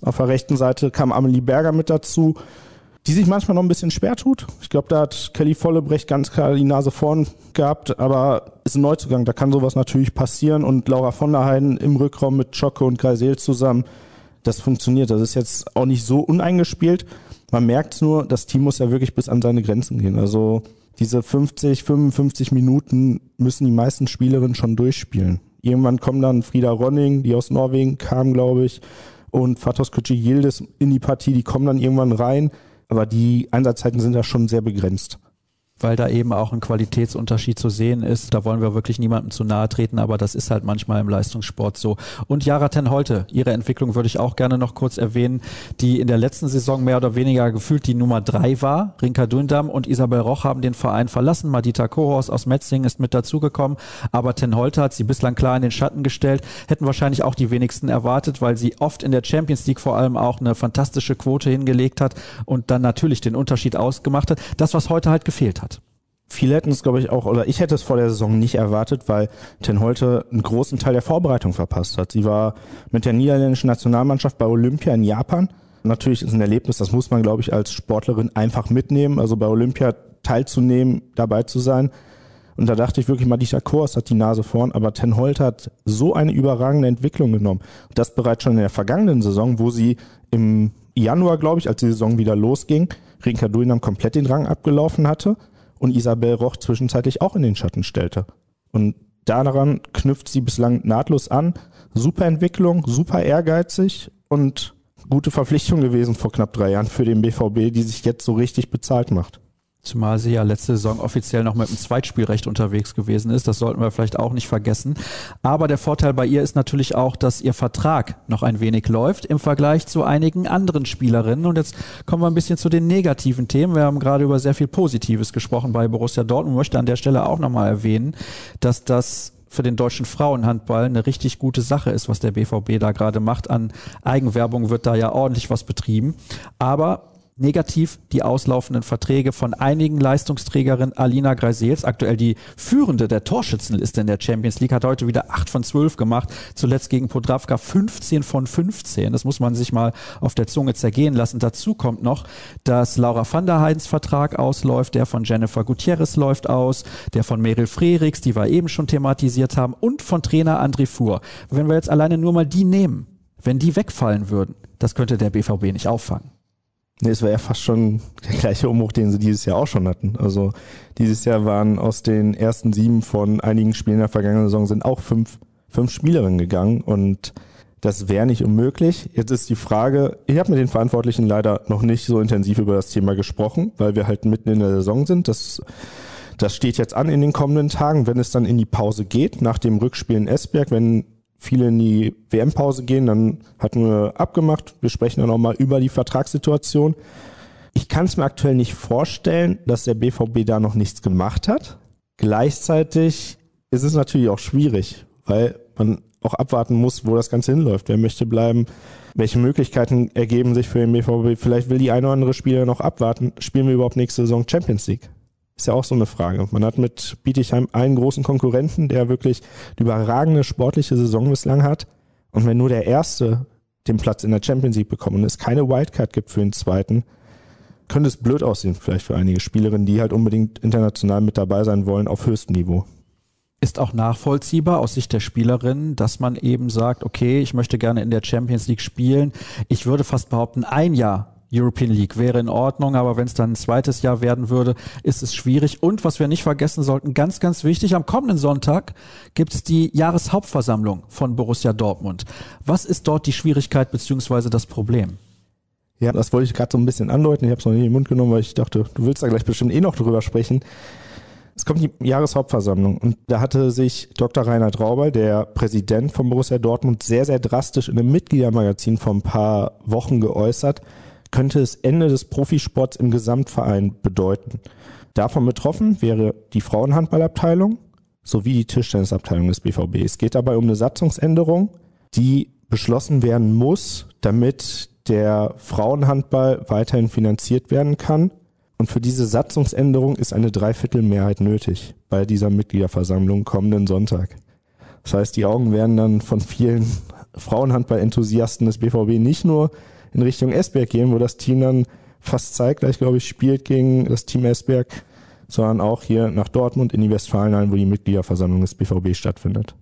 Auf der rechten Seite kam Amelie Berger mit dazu die sich manchmal noch ein bisschen schwer tut. Ich glaube, da hat Kelly Vollebrecht ganz klar die Nase vorn gehabt, aber ist ein Neuzugang, da kann sowas natürlich passieren und Laura von der Heiden im Rückraum mit Schocke und Kreisel zusammen, das funktioniert. Das ist jetzt auch nicht so uneingespielt. Man merkt nur, das Team muss ja wirklich bis an seine Grenzen gehen. Also diese 50, 55 Minuten müssen die meisten Spielerinnen schon durchspielen. Irgendwann kommen dann Frieda Ronning, die aus Norwegen kam, glaube ich, und Fatos Kutschi Yildiz in die Partie, die kommen dann irgendwann rein aber die Einsatzzeiten sind da schon sehr begrenzt weil da eben auch ein Qualitätsunterschied zu sehen ist. Da wollen wir wirklich niemandem zu nahe treten, aber das ist halt manchmal im Leistungssport so. Und Jara Ten Holte, ihre Entwicklung würde ich auch gerne noch kurz erwähnen, die in der letzten Saison mehr oder weniger gefühlt die Nummer drei war. Rinka Dundam und Isabel Roch haben den Verein verlassen. Madita Kohorst aus Metzing ist mit dazugekommen, aber Ten Holte hat sie bislang klar in den Schatten gestellt. Hätten wahrscheinlich auch die wenigsten erwartet, weil sie oft in der Champions League vor allem auch eine fantastische Quote hingelegt hat und dann natürlich den Unterschied ausgemacht hat. Das, was heute halt gefehlt hat. Viele hätten es, glaube ich, auch, oder ich hätte es vor der Saison nicht erwartet, weil Ten Holte einen großen Teil der Vorbereitung verpasst hat. Sie war mit der niederländischen Nationalmannschaft bei Olympia in Japan. Natürlich ist ein Erlebnis, das muss man, glaube ich, als Sportlerin einfach mitnehmen. Also bei Olympia teilzunehmen, dabei zu sein. Und da dachte ich wirklich, Madisha Kors hat die Nase vorn, aber Ten Holt hat so eine überragende Entwicklung genommen. Das bereits schon in der vergangenen Saison, wo sie im Januar, glaube ich, als die Saison wieder losging, Rinka Duinam komplett den Rang abgelaufen hatte und Isabel Roch zwischenzeitlich auch in den Schatten stellte. Und daran knüpft sie bislang nahtlos an. Super Entwicklung, super ehrgeizig und gute Verpflichtung gewesen vor knapp drei Jahren für den BVB, die sich jetzt so richtig bezahlt macht. Zumal sie ja letzte Saison offiziell noch mit dem Zweitspielrecht unterwegs gewesen ist. Das sollten wir vielleicht auch nicht vergessen. Aber der Vorteil bei ihr ist natürlich auch, dass ihr Vertrag noch ein wenig läuft im Vergleich zu einigen anderen Spielerinnen. Und jetzt kommen wir ein bisschen zu den negativen Themen. Wir haben gerade über sehr viel Positives gesprochen bei Borussia Dortmund. Ich möchte an der Stelle auch nochmal erwähnen, dass das für den deutschen Frauenhandball eine richtig gute Sache ist, was der BVB da gerade macht. An Eigenwerbung wird da ja ordentlich was betrieben. Aber negativ die auslaufenden Verträge von einigen Leistungsträgerinnen. Alina Greisels, aktuell die führende der Torschützenliste in der Champions League, hat heute wieder 8 von 12 gemacht. Zuletzt gegen Podravka 15 von 15. Das muss man sich mal auf der Zunge zergehen lassen. Dazu kommt noch, dass Laura van der Heidens Vertrag ausläuft, der von Jennifer Gutierrez läuft aus, der von Meryl Frerichs, die wir eben schon thematisiert haben, und von Trainer André Fuhr. Wenn wir jetzt alleine nur mal die nehmen, wenn die wegfallen würden, das könnte der BVB nicht auffangen. Nee, es war ja fast schon der gleiche Umbruch, den sie dieses Jahr auch schon hatten. Also dieses Jahr waren aus den ersten sieben von einigen Spielen der vergangenen Saison sind auch fünf fünf Spielerinnen gegangen und das wäre nicht unmöglich. Jetzt ist die Frage, ich habe mit den Verantwortlichen leider noch nicht so intensiv über das Thema gesprochen, weil wir halt mitten in der Saison sind. Das, das steht jetzt an in den kommenden Tagen, wenn es dann in die Pause geht, nach dem Rückspiel in Esberg, wenn viele in die WM-Pause gehen, dann hatten wir abgemacht, wir sprechen dann nochmal über die Vertragssituation. Ich kann es mir aktuell nicht vorstellen, dass der BVB da noch nichts gemacht hat. Gleichzeitig ist es natürlich auch schwierig, weil man auch abwarten muss, wo das Ganze hinläuft. Wer möchte bleiben? Welche Möglichkeiten ergeben sich für den BVB? Vielleicht will die eine oder andere Spieler noch abwarten. Spielen wir überhaupt nächste Saison Champions League? Ist ja auch so eine Frage. Man hat mit Bietigheim einen großen Konkurrenten, der wirklich eine überragende sportliche Saison bislang hat. Und wenn nur der Erste den Platz in der Champions League bekommt und es keine Wildcard gibt für den Zweiten, könnte es blöd aussehen vielleicht für einige Spielerinnen, die halt unbedingt international mit dabei sein wollen auf höchstem Niveau. Ist auch nachvollziehbar aus Sicht der Spielerin, dass man eben sagt, okay, ich möchte gerne in der Champions League spielen. Ich würde fast behaupten, ein Jahr European League wäre in Ordnung, aber wenn es dann ein zweites Jahr werden würde, ist es schwierig. Und was wir nicht vergessen sollten, ganz, ganz wichtig, am kommenden Sonntag gibt es die Jahreshauptversammlung von Borussia Dortmund. Was ist dort die Schwierigkeit beziehungsweise das Problem? Ja, das wollte ich gerade so ein bisschen andeuten. Ich habe es noch nicht in den Mund genommen, weil ich dachte, du willst da gleich bestimmt eh noch drüber sprechen. Es kommt die Jahreshauptversammlung und da hatte sich Dr. Reinhard Rauber, der Präsident von Borussia Dortmund, sehr, sehr drastisch in einem Mitgliedermagazin vor ein paar Wochen geäußert, könnte es Ende des Profisports im Gesamtverein bedeuten. Davon betroffen wäre die Frauenhandballabteilung sowie die Tischtennisabteilung des BVB. Es geht dabei um eine Satzungsänderung, die beschlossen werden muss, damit der Frauenhandball weiterhin finanziert werden kann. Und für diese Satzungsänderung ist eine Dreiviertelmehrheit nötig bei dieser Mitgliederversammlung kommenden Sonntag. Das heißt, die Augen werden dann von vielen Frauenhandball-Enthusiasten des BVB nicht nur in Richtung Esberg gehen, wo das Team dann fast zeitgleich, glaube ich, spielt gegen das Team Esberg, sondern auch hier nach Dortmund in die Westfalenhallen, wo die Mitgliederversammlung des BVB stattfindet.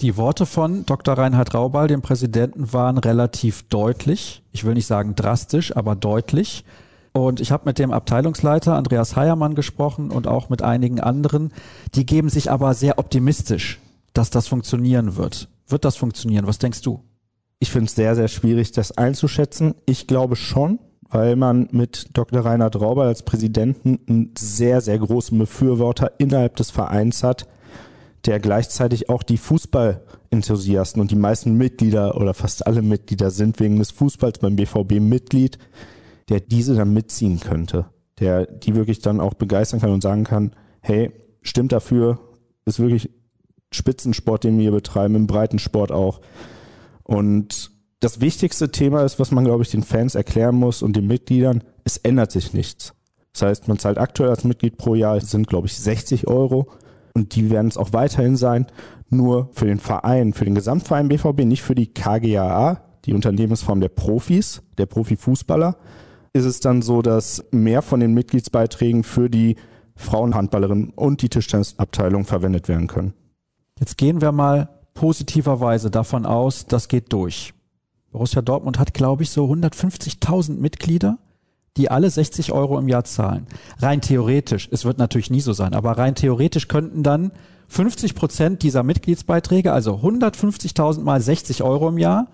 Die Worte von Dr. Reinhard Raubal, dem Präsidenten, waren relativ deutlich. Ich will nicht sagen drastisch, aber deutlich. Und ich habe mit dem Abteilungsleiter Andreas Heiermann gesprochen und auch mit einigen anderen. Die geben sich aber sehr optimistisch, dass das funktionieren wird. Wird das funktionieren? Was denkst du? Ich finde es sehr, sehr schwierig, das einzuschätzen. Ich glaube schon, weil man mit Dr. Reinhard Rauber als Präsidenten einen sehr, sehr großen Befürworter innerhalb des Vereins hat, der gleichzeitig auch die Fußballenthusiasten und die meisten Mitglieder oder fast alle Mitglieder sind wegen des Fußballs beim BVB Mitglied, der diese dann mitziehen könnte, der die wirklich dann auch begeistern kann und sagen kann, hey, stimmt dafür, ist wirklich Spitzensport, den wir hier betreiben, im Breitensport auch. Und das wichtigste Thema ist, was man, glaube ich, den Fans erklären muss und den Mitgliedern, es ändert sich nichts. Das heißt, man zahlt aktuell als Mitglied pro Jahr, sind, glaube ich, 60 Euro und die werden es auch weiterhin sein, nur für den Verein, für den Gesamtverein BVB, nicht für die KGAA, die Unternehmensform der Profis, der Profifußballer, ist es dann so, dass mehr von den Mitgliedsbeiträgen für die Frauenhandballerinnen und die Tischtennisabteilung verwendet werden können. Jetzt gehen wir mal positiverweise davon aus, das geht durch. Borussia Dortmund hat, glaube ich, so 150.000 Mitglieder die alle 60 Euro im Jahr zahlen. Rein theoretisch, es wird natürlich nie so sein, aber rein theoretisch könnten dann 50 Prozent dieser Mitgliedsbeiträge, also 150.000 mal 60 Euro im Jahr,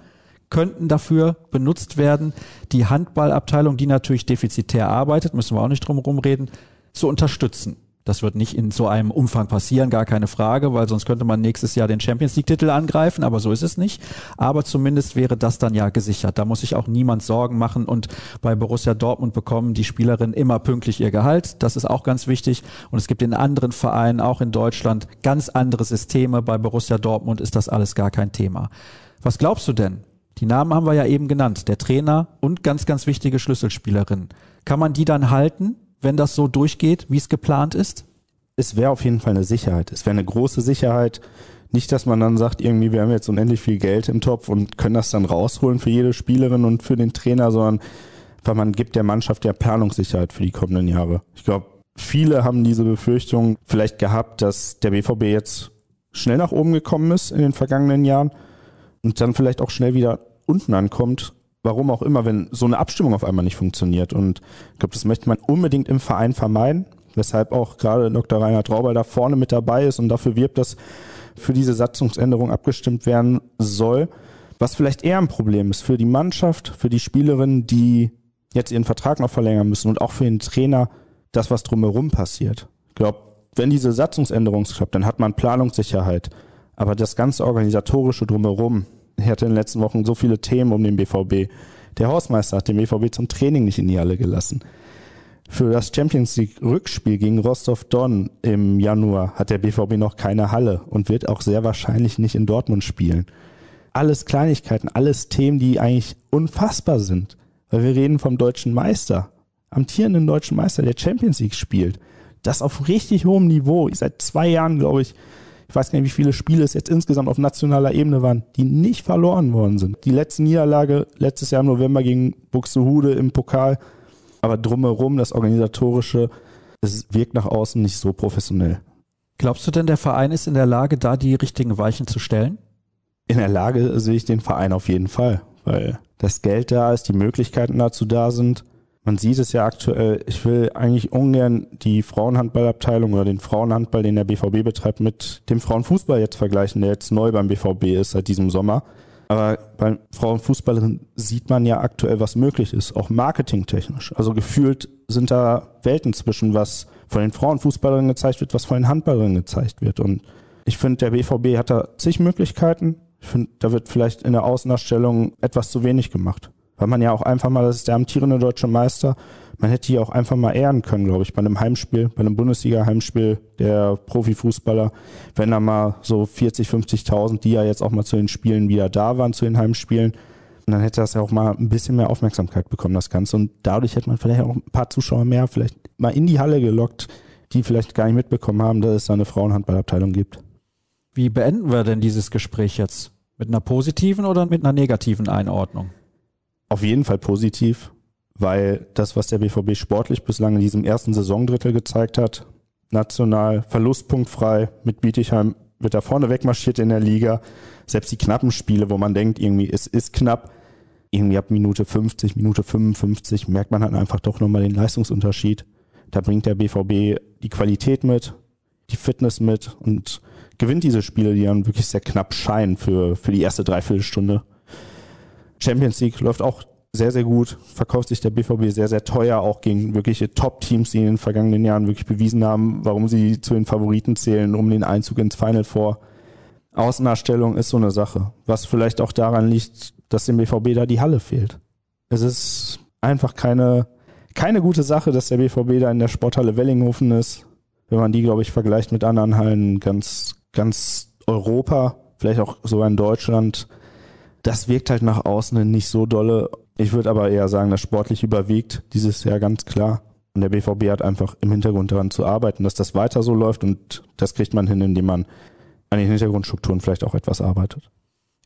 könnten dafür benutzt werden, die Handballabteilung, die natürlich defizitär arbeitet, müssen wir auch nicht drum herum reden, zu unterstützen. Das wird nicht in so einem Umfang passieren, gar keine Frage, weil sonst könnte man nächstes Jahr den Champions League-Titel angreifen, aber so ist es nicht. Aber zumindest wäre das dann ja gesichert. Da muss sich auch niemand Sorgen machen und bei Borussia Dortmund bekommen die Spielerinnen immer pünktlich ihr Gehalt. Das ist auch ganz wichtig. Und es gibt in anderen Vereinen, auch in Deutschland, ganz andere Systeme. Bei Borussia Dortmund ist das alles gar kein Thema. Was glaubst du denn? Die Namen haben wir ja eben genannt. Der Trainer und ganz, ganz wichtige Schlüsselspielerinnen. Kann man die dann halten? Wenn das so durchgeht, wie es geplant ist? Es wäre auf jeden Fall eine Sicherheit. Es wäre eine große Sicherheit. Nicht, dass man dann sagt, irgendwie, wir haben jetzt unendlich viel Geld im Topf und können das dann rausholen für jede Spielerin und für den Trainer, sondern weil man gibt der Mannschaft ja Planungssicherheit für die kommenden Jahre. Ich glaube, viele haben diese Befürchtung vielleicht gehabt, dass der BVB jetzt schnell nach oben gekommen ist in den vergangenen Jahren und dann vielleicht auch schnell wieder unten ankommt warum auch immer, wenn so eine Abstimmung auf einmal nicht funktioniert. Und ich glaube, das möchte man unbedingt im Verein vermeiden, weshalb auch gerade Dr. Reinhard Trauber da vorne mit dabei ist und dafür wirbt, dass für diese Satzungsänderung abgestimmt werden soll. Was vielleicht eher ein Problem ist für die Mannschaft, für die Spielerinnen, die jetzt ihren Vertrag noch verlängern müssen und auch für den Trainer, das, was drumherum passiert. Ich glaube, wenn diese Satzungsänderung klappt, dann hat man Planungssicherheit. Aber das ganze organisatorische drumherum, hatte in den letzten Wochen so viele Themen um den BVB. Der Hausmeister hat den BVB zum Training nicht in die Halle gelassen. Für das Champions League Rückspiel gegen Rostov Don im Januar hat der BVB noch keine Halle und wird auch sehr wahrscheinlich nicht in Dortmund spielen. Alles Kleinigkeiten, alles Themen, die eigentlich unfassbar sind. Weil wir reden vom deutschen Meister, amtierenden deutschen Meister, der Champions League spielt. Das auf richtig hohem Niveau. Seit zwei Jahren, glaube ich, ich weiß gar nicht, wie viele Spiele es jetzt insgesamt auf nationaler Ebene waren, die nicht verloren worden sind. Die letzte Niederlage letztes Jahr im November gegen Buxtehude im Pokal aber drumherum, das Organisatorische, es wirkt nach außen nicht so professionell. Glaubst du denn, der Verein ist in der Lage, da die richtigen Weichen zu stellen? In der Lage sehe ich den Verein auf jeden Fall, weil das Geld da ist, die Möglichkeiten dazu da sind. Man sieht es ja aktuell, ich will eigentlich ungern die Frauenhandballabteilung oder den Frauenhandball, den der BVB betreibt, mit dem Frauenfußball jetzt vergleichen, der jetzt neu beim BVB ist seit diesem Sommer. Aber bei Frauenfußballerinnen sieht man ja aktuell, was möglich ist, auch marketingtechnisch. Also gefühlt sind da Welten zwischen, was von den Frauenfußballerinnen gezeigt wird, was von den Handballerinnen gezeigt wird. Und ich finde, der BVB hat da zig Möglichkeiten. Ich finde, da wird vielleicht in der Außendarstellung etwas zu wenig gemacht. Weil man ja auch einfach mal, das ist der amtierende deutsche Meister, man hätte die auch einfach mal ehren können, glaube ich, bei einem Heimspiel, bei einem Bundesliga-Heimspiel der Profifußballer, wenn da mal so 40, 50.000, die ja jetzt auch mal zu den Spielen wieder da waren, zu den Heimspielen, und dann hätte das ja auch mal ein bisschen mehr Aufmerksamkeit bekommen, das Ganze. Und dadurch hätte man vielleicht auch ein paar Zuschauer mehr vielleicht mal in die Halle gelockt, die vielleicht gar nicht mitbekommen haben, dass es da eine Frauenhandballabteilung gibt. Wie beenden wir denn dieses Gespräch jetzt? Mit einer positiven oder mit einer negativen Einordnung? Auf jeden Fall positiv weil das, was der BVB sportlich bislang in diesem ersten Saisondrittel gezeigt hat, national verlustpunktfrei mit Bietigheim wird da vorne wegmarschiert in der Liga. Selbst die knappen Spiele, wo man denkt, irgendwie es ist knapp, irgendwie ab Minute 50, Minute 55 merkt man halt einfach doch nochmal den Leistungsunterschied. Da bringt der BVB die Qualität mit, die Fitness mit und gewinnt diese Spiele, die dann wirklich sehr knapp scheinen für, für die erste Dreiviertelstunde. Champions League läuft auch sehr, sehr gut, verkauft sich der BVB sehr, sehr teuer, auch gegen wirkliche Top-Teams, die in den vergangenen Jahren wirklich bewiesen haben, warum sie zu den Favoriten zählen, um den Einzug ins Final Four. Außendarstellung ist so eine Sache, was vielleicht auch daran liegt, dass dem BVB da die Halle fehlt. Es ist einfach keine, keine gute Sache, dass der BVB da in der Sporthalle Wellinghofen ist. Wenn man die, glaube ich, vergleicht mit anderen Hallen ganz, ganz Europa, vielleicht auch sogar in Deutschland, das wirkt halt nach außen nicht so dolle. Ich würde aber eher sagen, das sportlich überwiegt dieses Jahr ganz klar. Und der BVB hat einfach im Hintergrund daran zu arbeiten, dass das weiter so läuft und das kriegt man hin, indem man an den Hintergrundstrukturen vielleicht auch etwas arbeitet.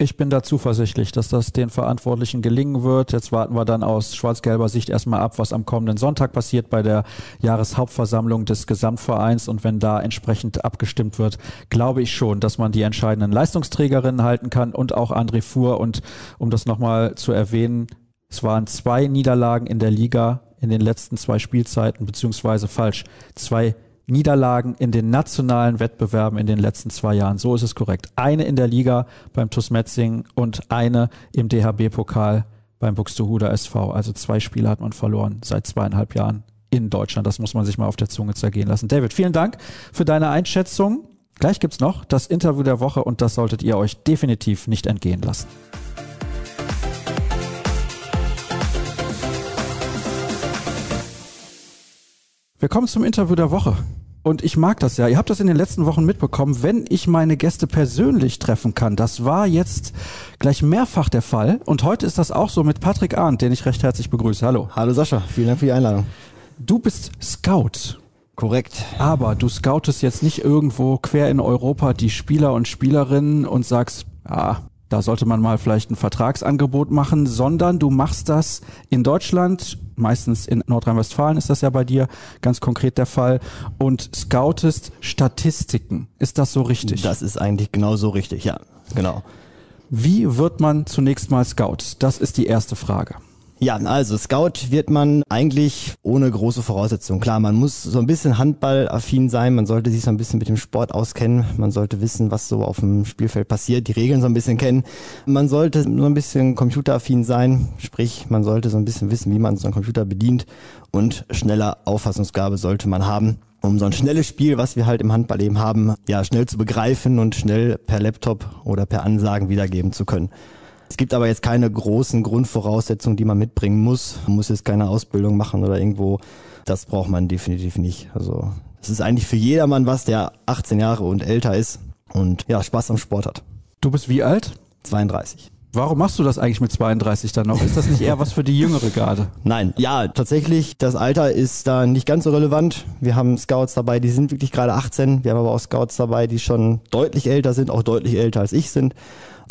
Ich bin da zuversichtlich, dass das den Verantwortlichen gelingen wird. Jetzt warten wir dann aus schwarz-gelber Sicht erstmal ab, was am kommenden Sonntag passiert bei der Jahreshauptversammlung des Gesamtvereins. Und wenn da entsprechend abgestimmt wird, glaube ich schon, dass man die entscheidenden Leistungsträgerinnen halten kann und auch André Fuhr. Und um das nochmal zu erwähnen, es waren zwei Niederlagen in der Liga in den letzten zwei Spielzeiten, beziehungsweise falsch, zwei Niederlagen in den nationalen Wettbewerben in den letzten zwei Jahren. So ist es korrekt. Eine in der Liga beim TuS Metzing und eine im DHB-Pokal beim Buxtehuder SV. Also zwei Spiele hat man verloren seit zweieinhalb Jahren in Deutschland. Das muss man sich mal auf der Zunge zergehen lassen. David, vielen Dank für deine Einschätzung. Gleich gibt's noch das Interview der Woche und das solltet ihr euch definitiv nicht entgehen lassen. Wir kommen zum Interview der Woche. Und ich mag das ja. Ihr habt das in den letzten Wochen mitbekommen, wenn ich meine Gäste persönlich treffen kann. Das war jetzt gleich mehrfach der Fall. Und heute ist das auch so mit Patrick Arndt, den ich recht herzlich begrüße. Hallo. Hallo Sascha, vielen Dank für die Einladung. Du bist Scout. Korrekt. Aber du scoutest jetzt nicht irgendwo quer in Europa die Spieler und Spielerinnen und sagst, ja, da sollte man mal vielleicht ein Vertragsangebot machen, sondern du machst das in Deutschland, meistens in Nordrhein-Westfalen ist das ja bei dir ganz konkret der Fall, und scoutest Statistiken. Ist das so richtig? Das ist eigentlich genau so richtig, ja, genau. Wie wird man zunächst mal Scout? Das ist die erste Frage. Ja, also Scout wird man eigentlich ohne große Voraussetzungen. Klar, man muss so ein bisschen handballaffin sein, man sollte sich so ein bisschen mit dem Sport auskennen, man sollte wissen, was so auf dem Spielfeld passiert, die Regeln so ein bisschen kennen. Man sollte so ein bisschen computeraffin sein, sprich, man sollte so ein bisschen wissen, wie man so einen Computer bedient und schneller Auffassungsgabe sollte man haben um so ein schnelles Spiel, was wir halt im Handball eben haben, ja, schnell zu begreifen und schnell per Laptop oder per Ansagen wiedergeben zu können. Es gibt aber jetzt keine großen Grundvoraussetzungen, die man mitbringen muss. Man muss jetzt keine Ausbildung machen oder irgendwo. Das braucht man definitiv nicht. Also es ist eigentlich für jedermann was, der 18 Jahre und älter ist und ja, Spaß am Sport hat. Du bist wie alt? 32. Warum machst du das eigentlich mit 32 dann noch? Ist das nicht eher was für die jüngere Garde? Nein, ja, tatsächlich, das Alter ist da nicht ganz so relevant. Wir haben Scouts dabei, die sind wirklich gerade 18. Wir haben aber auch Scouts dabei, die schon deutlich älter sind, auch deutlich älter als ich sind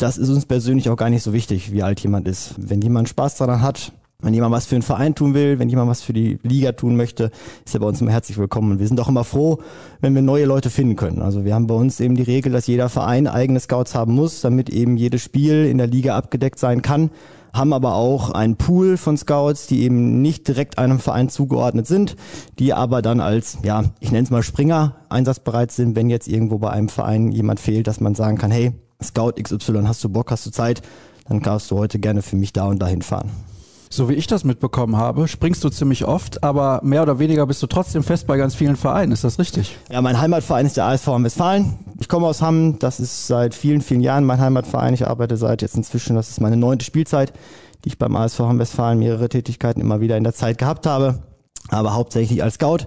das ist uns persönlich auch gar nicht so wichtig, wie alt jemand ist. Wenn jemand Spaß daran hat, wenn jemand was für einen Verein tun will, wenn jemand was für die Liga tun möchte, ist er bei uns immer herzlich willkommen. Und wir sind auch immer froh, wenn wir neue Leute finden können. Also wir haben bei uns eben die Regel, dass jeder Verein eigene Scouts haben muss, damit eben jedes Spiel in der Liga abgedeckt sein kann. Haben aber auch einen Pool von Scouts, die eben nicht direkt einem Verein zugeordnet sind, die aber dann als, ja, ich nenne es mal Springer einsatzbereit sind, wenn jetzt irgendwo bei einem Verein jemand fehlt, dass man sagen kann, hey, Scout XY, hast du Bock, hast du Zeit, dann kannst du heute gerne für mich da und dahin fahren. So wie ich das mitbekommen habe, springst du ziemlich oft, aber mehr oder weniger bist du trotzdem fest bei ganz vielen Vereinen. Ist das richtig? Ja, mein Heimatverein ist der ASV Westfalen. Ich komme aus Hamm. Das ist seit vielen, vielen Jahren mein Heimatverein. Ich arbeite seit jetzt inzwischen, das ist meine neunte Spielzeit, die ich beim ASV Westfalen mehrere Tätigkeiten immer wieder in der Zeit gehabt habe. Aber hauptsächlich als Scout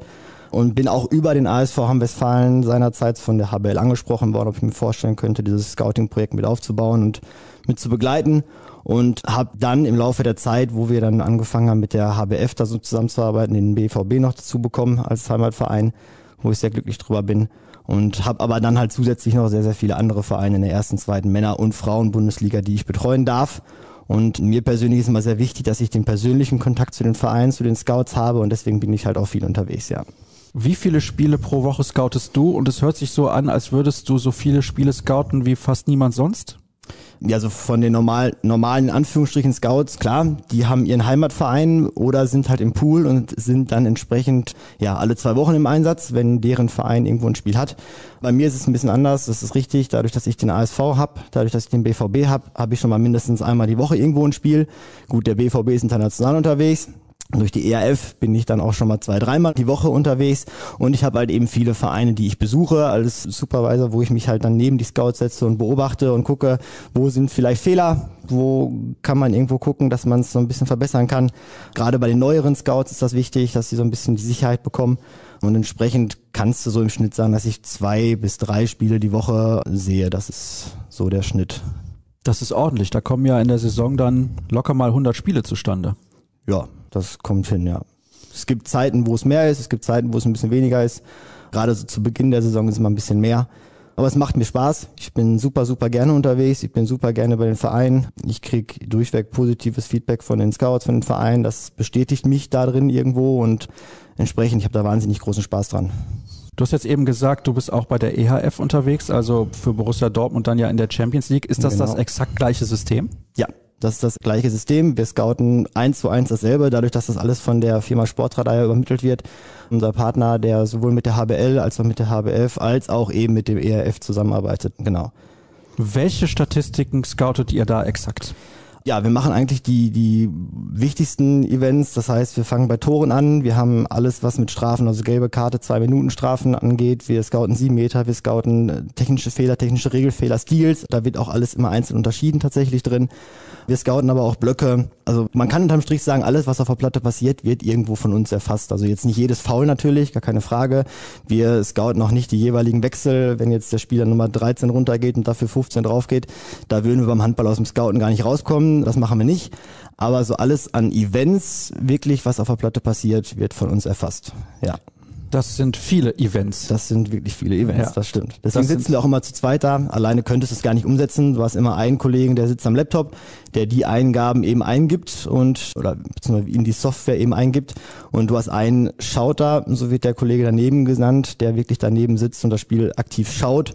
und bin auch über den ASV Hamm-Westfalen seinerzeit von der HBL angesprochen worden, ob ich mir vorstellen könnte, dieses Scouting-Projekt mit aufzubauen und mit zu begleiten und habe dann im Laufe der Zeit, wo wir dann angefangen haben mit der HBF da so zusammenzuarbeiten, den BVB noch dazu bekommen als Heimatverein, wo ich sehr glücklich drüber bin und habe aber dann halt zusätzlich noch sehr, sehr viele andere Vereine in der ersten, zweiten Männer- und Frauen-Bundesliga, die ich betreuen darf. Und mir persönlich ist immer sehr wichtig, dass ich den persönlichen Kontakt zu den Vereinen, zu den Scouts habe und deswegen bin ich halt auch viel unterwegs, ja. Wie viele Spiele pro Woche scoutest du? Und es hört sich so an, als würdest du so viele Spiele scouten wie fast niemand sonst? Ja, also von den normal, normalen Anführungsstrichen Scouts, klar, die haben ihren Heimatverein oder sind halt im Pool und sind dann entsprechend ja alle zwei Wochen im Einsatz, wenn deren Verein irgendwo ein Spiel hat. Bei mir ist es ein bisschen anders, das ist richtig, dadurch, dass ich den ASV habe, dadurch, dass ich den BVB habe, habe ich schon mal mindestens einmal die Woche irgendwo ein Spiel. Gut, der BVB ist international unterwegs, durch die ERF bin ich dann auch schon mal zwei, dreimal die Woche unterwegs und ich habe halt eben viele Vereine, die ich besuche als Supervisor, wo ich mich halt dann neben die Scouts setze und beobachte und gucke, wo sind vielleicht Fehler, wo kann man irgendwo gucken, dass man es so ein bisschen verbessern kann. Gerade bei den neueren Scouts ist das wichtig, dass sie so ein bisschen die Sicherheit bekommen und entsprechend kannst du so im Schnitt sagen, dass ich zwei bis drei Spiele die Woche sehe. Das ist so der Schnitt. Das ist ordentlich. Da kommen ja in der Saison dann locker mal 100 Spiele zustande. Ja, das kommt hin, ja. Es gibt Zeiten, wo es mehr ist, es gibt Zeiten, wo es ein bisschen weniger ist. Gerade so zu Beginn der Saison ist es mal ein bisschen mehr. Aber es macht mir Spaß. Ich bin super, super gerne unterwegs. Ich bin super gerne bei den Vereinen. Ich krieg durchweg positives Feedback von den Scouts, von den Vereinen. Das bestätigt mich da drin irgendwo und entsprechend, ich habe da wahnsinnig großen Spaß dran. Du hast jetzt eben gesagt, du bist auch bei der EHF unterwegs, also für Borussia Dortmund dann ja in der Champions League. Ist das genau. das exakt gleiche System? Ja, das ist das gleiche System. Wir scouten eins zu eins dasselbe, dadurch, dass das alles von der Firma Sportradar übermittelt wird. Unser Partner, der sowohl mit der HBL als auch mit der HBF als auch eben mit dem ERF zusammenarbeitet. Genau. Welche Statistiken scoutet ihr da exakt? Ja, wir machen eigentlich die, die wichtigsten Events. Das heißt, wir fangen bei Toren an. Wir haben alles, was mit Strafen, also gelbe Karte, zwei Minuten Strafen angeht. Wir scouten sieben Meter, wir scouten technische Fehler, technische Regelfehler, Steals. Da wird auch alles immer einzeln unterschieden tatsächlich drin. Wir scouten aber auch Blöcke. Also man kann unterm Strich sagen, alles, was auf der Platte passiert, wird irgendwo von uns erfasst. Also jetzt nicht jedes Foul natürlich, gar keine Frage. Wir scouten auch nicht die jeweiligen Wechsel. Wenn jetzt der Spieler Nummer 13 runtergeht und dafür 15 drauf geht, da würden wir beim Handball aus dem Scouten gar nicht rauskommen. Das machen wir nicht. Aber so alles an Events, wirklich, was auf der Platte passiert, wird von uns erfasst. Ja. Das sind viele Events. Das sind wirklich viele Events, ja. das stimmt. Deswegen das sitzen wir auch immer zu zweit da. Alleine könntest du es gar nicht umsetzen. Du hast immer einen Kollegen, der sitzt am Laptop, der die Eingaben eben eingibt und oder beziehungsweise in die Software eben eingibt. Und du hast einen Schauter, so wird der Kollege daneben genannt, der wirklich daneben sitzt und das Spiel aktiv schaut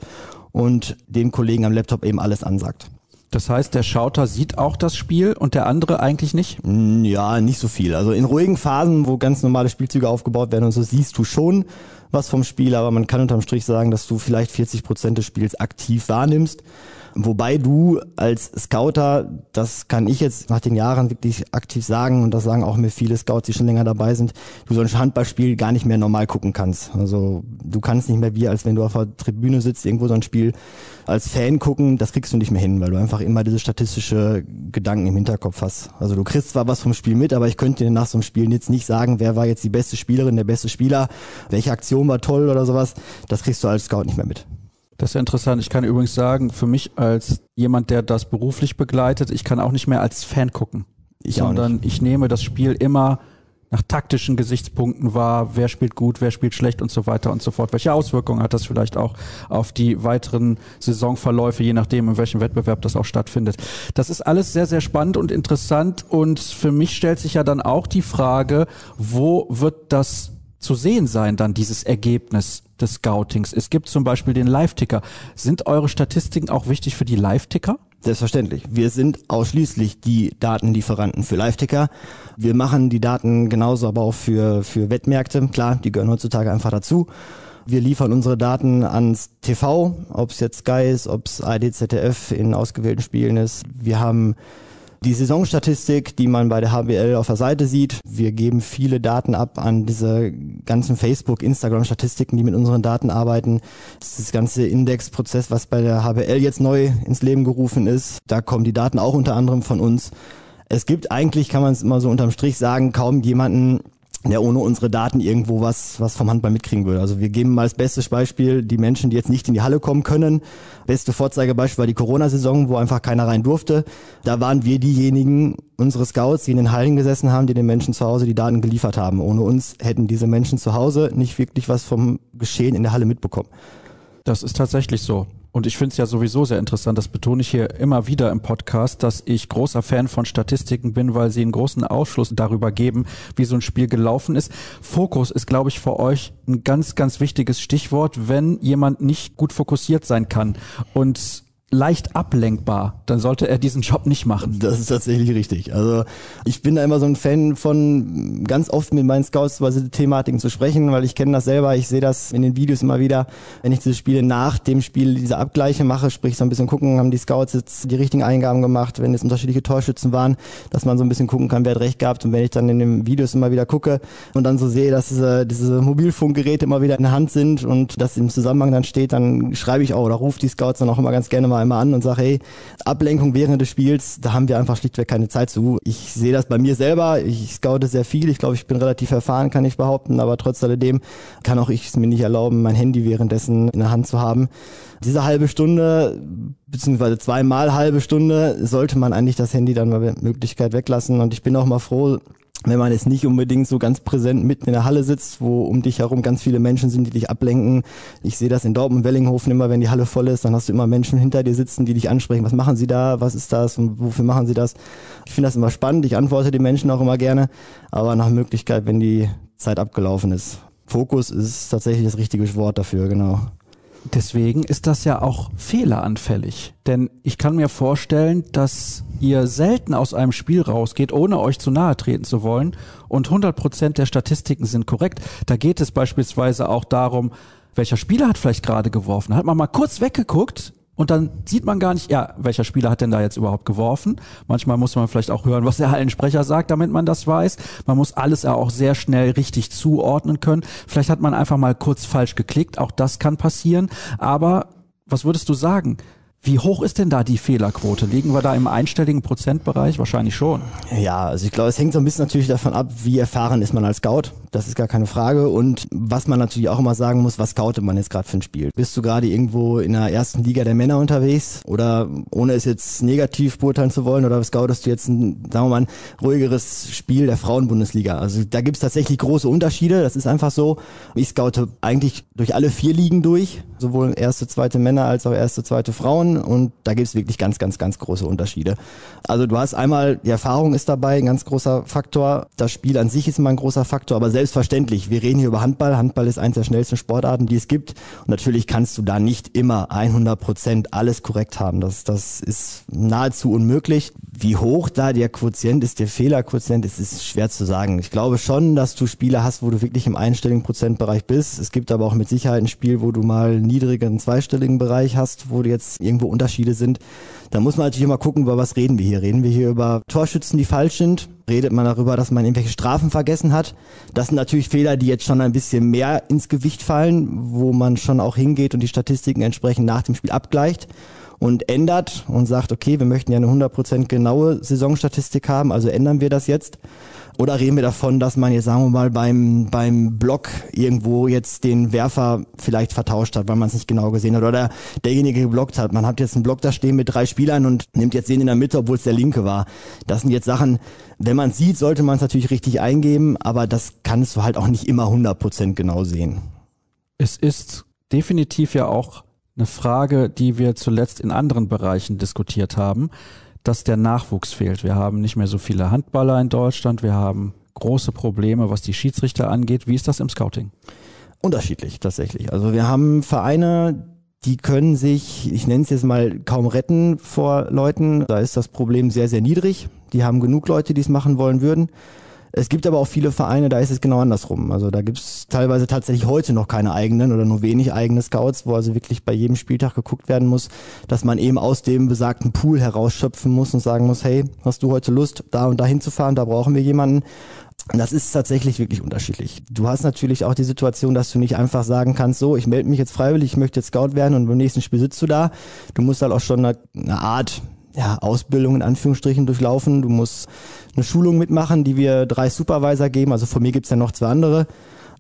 und dem Kollegen am Laptop eben alles ansagt. Das heißt, der Schauter sieht auch das Spiel und der andere eigentlich nicht? Mm, ja, nicht so viel. Also in ruhigen Phasen, wo ganz normale Spielzüge aufgebaut werden und so, siehst du schon was vom Spiel, aber man kann unterm Strich sagen, dass du vielleicht 40 Prozent des Spiels aktiv wahrnimmst. Wobei du als Scouter, das kann ich jetzt nach den Jahren wirklich aktiv sagen und das sagen auch mir viele Scouts, die schon länger dabei sind, du so ein Handballspiel gar nicht mehr normal gucken kannst. Also du kannst nicht mehr wie, als wenn du auf der Tribüne sitzt, irgendwo so ein Spiel als Fan gucken, das kriegst du nicht mehr hin, weil du einfach immer diese statistische Gedanken im Hinterkopf hast. Also du kriegst zwar was vom Spiel mit, aber ich könnte dir nach so einem Spiel jetzt nicht sagen, wer war jetzt die beste Spielerin, der beste Spieler, welche Aktion war toll oder sowas. Das kriegst du als Scout nicht mehr mit. Das ist ja interessant. Ich kann übrigens sagen, für mich als jemand, der das beruflich begleitet, ich kann auch nicht mehr als Fan gucken. Ich sondern ich nehme das Spiel immer nach taktischen Gesichtspunkten wahr, wer spielt gut, wer spielt schlecht und so weiter und so fort. Welche Auswirkungen hat das vielleicht auch auf die weiteren Saisonverläufe, je nachdem, in welchem Wettbewerb das auch stattfindet. Das ist alles sehr, sehr spannend und interessant und für mich stellt sich ja dann auch die Frage, wo wird das zu sehen sein, dann dieses Ergebnis des Scoutings? Es gibt zum Beispiel den Live-Ticker. Sind eure Statistiken auch wichtig für die Live-Ticker? Selbstverständlich. Wir sind ausschließlich die Datenlieferanten für Live-Ticker. Wir machen die Daten genauso aber auch für, für Wettmärkte. Klar, die gehören heutzutage einfach dazu. Wir liefern unsere Daten ans TV, ob es jetzt Sky ist, ob es ARD, ZDF in ausgewählten Spielen ist. Wir haben die Saisonstatistik, die man bei der HBL auf der Seite sieht, wir geben viele Daten ab an diese ganzen Facebook, Instagram-Statistiken, die mit unseren Daten arbeiten. Das, ist das ganze Indexprozess, was bei der HBL jetzt neu ins Leben gerufen ist, da kommen die Daten auch unter anderem von uns. Es gibt eigentlich, kann man es immer so unterm Strich sagen, kaum jemanden, der ohne unsere Daten irgendwo was, was vom Handball mitkriegen würde. Also wir geben mal als bestes Beispiel die Menschen, die jetzt nicht in die Halle kommen können. Beste Vorzeigebeispiel war die Corona-Saison, wo einfach keiner rein durfte. Da waren wir diejenigen, unsere Scouts, die in den Hallen gesessen haben, die den Menschen zu Hause die Daten geliefert haben. Ohne uns hätten diese Menschen zu Hause nicht wirklich was vom Geschehen in der Halle mitbekommen. Das ist tatsächlich so. Und ich finde es ja sowieso sehr interessant, das betone ich hier immer wieder im Podcast, dass ich großer Fan von Statistiken bin, weil sie einen großen Ausschluss darüber geben, wie so ein Spiel gelaufen ist. Fokus ist, glaube ich, für euch ein ganz, ganz wichtiges Stichwort, wenn jemand nicht gut fokussiert sein kann. Und leicht ablenkbar, dann sollte er diesen Job nicht machen. Das ist tatsächlich richtig. Also ich bin da immer so ein Fan von ganz oft mit meinen Scouts über diese Thematiken zu sprechen, weil ich kenne das selber, ich sehe das in den Videos immer wieder, wenn ich diese Spiele nach dem Spiel diese Abgleiche mache, sprich so ein bisschen gucken, haben die Scouts jetzt die richtigen Eingaben gemacht, wenn es unterschiedliche Torschützen waren, dass man so ein bisschen gucken kann, wer hat recht gehabt und wenn ich dann in den Videos immer wieder gucke und dann so sehe, dass diese, diese Mobilfunkgeräte immer wieder in der Hand sind und das im Zusammenhang dann steht, dann schreibe ich auch oder rufe die Scouts dann auch immer ganz gerne mal einmal an und sage, hey, Ablenkung während des Spiels, da haben wir einfach schlichtweg keine Zeit zu. Ich sehe das bei mir selber, ich scoute sehr viel, ich glaube, ich bin relativ erfahren, kann ich behaupten, aber trotz alledem kann auch ich es mir nicht erlauben, mein Handy währenddessen in der Hand zu haben. Diese halbe Stunde, beziehungsweise zweimal halbe Stunde, sollte man eigentlich das Handy dann mal Möglichkeit weglassen und ich bin auch mal froh, wenn man jetzt nicht unbedingt so ganz präsent mitten in der Halle sitzt, wo um dich herum ganz viele Menschen sind, die dich ablenken. Ich sehe das in Dortmund, Wellinghofen immer, wenn die Halle voll ist, dann hast du immer Menschen hinter dir sitzen, die dich ansprechen. Was machen sie da? Was ist das? Und wofür machen sie das? Ich finde das immer spannend. Ich antworte den Menschen auch immer gerne, aber nach Möglichkeit, wenn die Zeit abgelaufen ist. Fokus ist tatsächlich das richtige Wort dafür, genau. Deswegen ist das ja auch fehleranfällig. Denn ich kann mir vorstellen, dass ihr selten aus einem Spiel rausgeht, ohne euch zu nahe treten zu wollen. Und 100 Prozent der Statistiken sind korrekt. Da geht es beispielsweise auch darum, welcher Spieler hat vielleicht gerade geworfen. Hat man mal kurz weggeguckt, und dann sieht man gar nicht, ja, welcher Spieler hat denn da jetzt überhaupt geworfen. Manchmal muss man vielleicht auch hören, was der Hallensprecher sagt, damit man das weiß. Man muss alles ja auch sehr schnell richtig zuordnen können. Vielleicht hat man einfach mal kurz falsch geklickt, auch das kann passieren. Aber was würdest du sagen? Wie hoch ist denn da die Fehlerquote? Liegen wir da im einstelligen Prozentbereich? Wahrscheinlich schon. Ja, also ich glaube, es hängt so ein bisschen natürlich davon ab, wie erfahren ist man als Scout. Das ist gar keine Frage. Und was man natürlich auch immer sagen muss, was scoutet man jetzt gerade für ein Spiel? Bist du gerade irgendwo in der ersten Liga der Männer unterwegs? Oder ohne es jetzt negativ beurteilen zu wollen, oder scoutest du jetzt ein, sagen wir mal, ein ruhigeres Spiel der Frauenbundesliga? Also da gibt es tatsächlich große Unterschiede. Das ist einfach so. Ich scoute eigentlich durch alle vier Ligen durch, sowohl erste, zweite Männer als auch erste, zweite Frauen und da gibt es wirklich ganz, ganz, ganz große Unterschiede. Also du hast einmal, die Erfahrung ist dabei, ein ganz großer Faktor. Das Spiel an sich ist immer ein großer Faktor, aber selbstverständlich. Wir reden hier über Handball. Handball ist eines der schnellsten Sportarten, die es gibt. Und natürlich kannst du da nicht immer 100 Prozent alles korrekt haben. Das, das ist nahezu unmöglich. Wie hoch da der Quotient ist, der Fehlerquotient ist, ist schwer zu sagen. Ich glaube schon, dass du Spiele hast, wo du wirklich im einstelligen Prozentbereich bist. Es gibt aber auch mit Sicherheit ein Spiel, wo du mal niedrigen zweistelligen Bereich hast, wo jetzt irgendwo Unterschiede sind. Da muss man natürlich immer gucken, über was reden wir hier. Reden wir hier über Torschützen, die falsch sind? Redet man darüber, dass man irgendwelche Strafen vergessen hat? Das sind natürlich Fehler, die jetzt schon ein bisschen mehr ins Gewicht fallen, wo man schon auch hingeht und die Statistiken entsprechend nach dem Spiel abgleicht und ändert und sagt, okay, wir möchten ja eine 100% genaue Saisonstatistik haben, also ändern wir das jetzt. Oder reden wir davon, dass man jetzt, sagen wir mal, beim, beim Block irgendwo jetzt den Werfer vielleicht vertauscht hat, weil man es nicht genau gesehen hat. Oder derjenige geblockt hat. Man hat jetzt einen Block da stehen mit drei Spielern und nimmt jetzt den in der Mitte, obwohl es der linke war. Das sind jetzt Sachen, wenn man sieht, sollte man es natürlich richtig eingeben, aber das kannst du halt auch nicht immer 100% genau sehen. Es ist definitiv ja auch eine Frage, die wir zuletzt in anderen Bereichen diskutiert haben dass der Nachwuchs fehlt. Wir haben nicht mehr so viele Handballer in Deutschland. Wir haben große Probleme, was die Schiedsrichter angeht. Wie ist das im Scouting? Unterschiedlich tatsächlich. Also wir haben Vereine, die können sich, ich nenne es jetzt mal, kaum retten vor Leuten. Da ist das Problem sehr, sehr niedrig. Die haben genug Leute, die es machen wollen würden. Es gibt aber auch viele Vereine, da ist es genau andersrum. Also da gibt es teilweise tatsächlich heute noch keine eigenen oder nur wenig eigene Scouts, wo also wirklich bei jedem Spieltag geguckt werden muss, dass man eben aus dem besagten Pool herausschöpfen muss und sagen muss, hey, hast du heute Lust, da und da hinzufahren, da brauchen wir jemanden. Das ist tatsächlich wirklich unterschiedlich. Du hast natürlich auch die Situation, dass du nicht einfach sagen kannst, so, ich melde mich jetzt freiwillig, ich möchte jetzt Scout werden und beim nächsten Spiel sitzt du da. Du musst halt auch schon eine, eine Art ja, Ausbildung in Anführungsstrichen durchlaufen. Du musst eine Schulung mitmachen, die wir drei Supervisor geben. Also von mir gibt's ja noch zwei andere,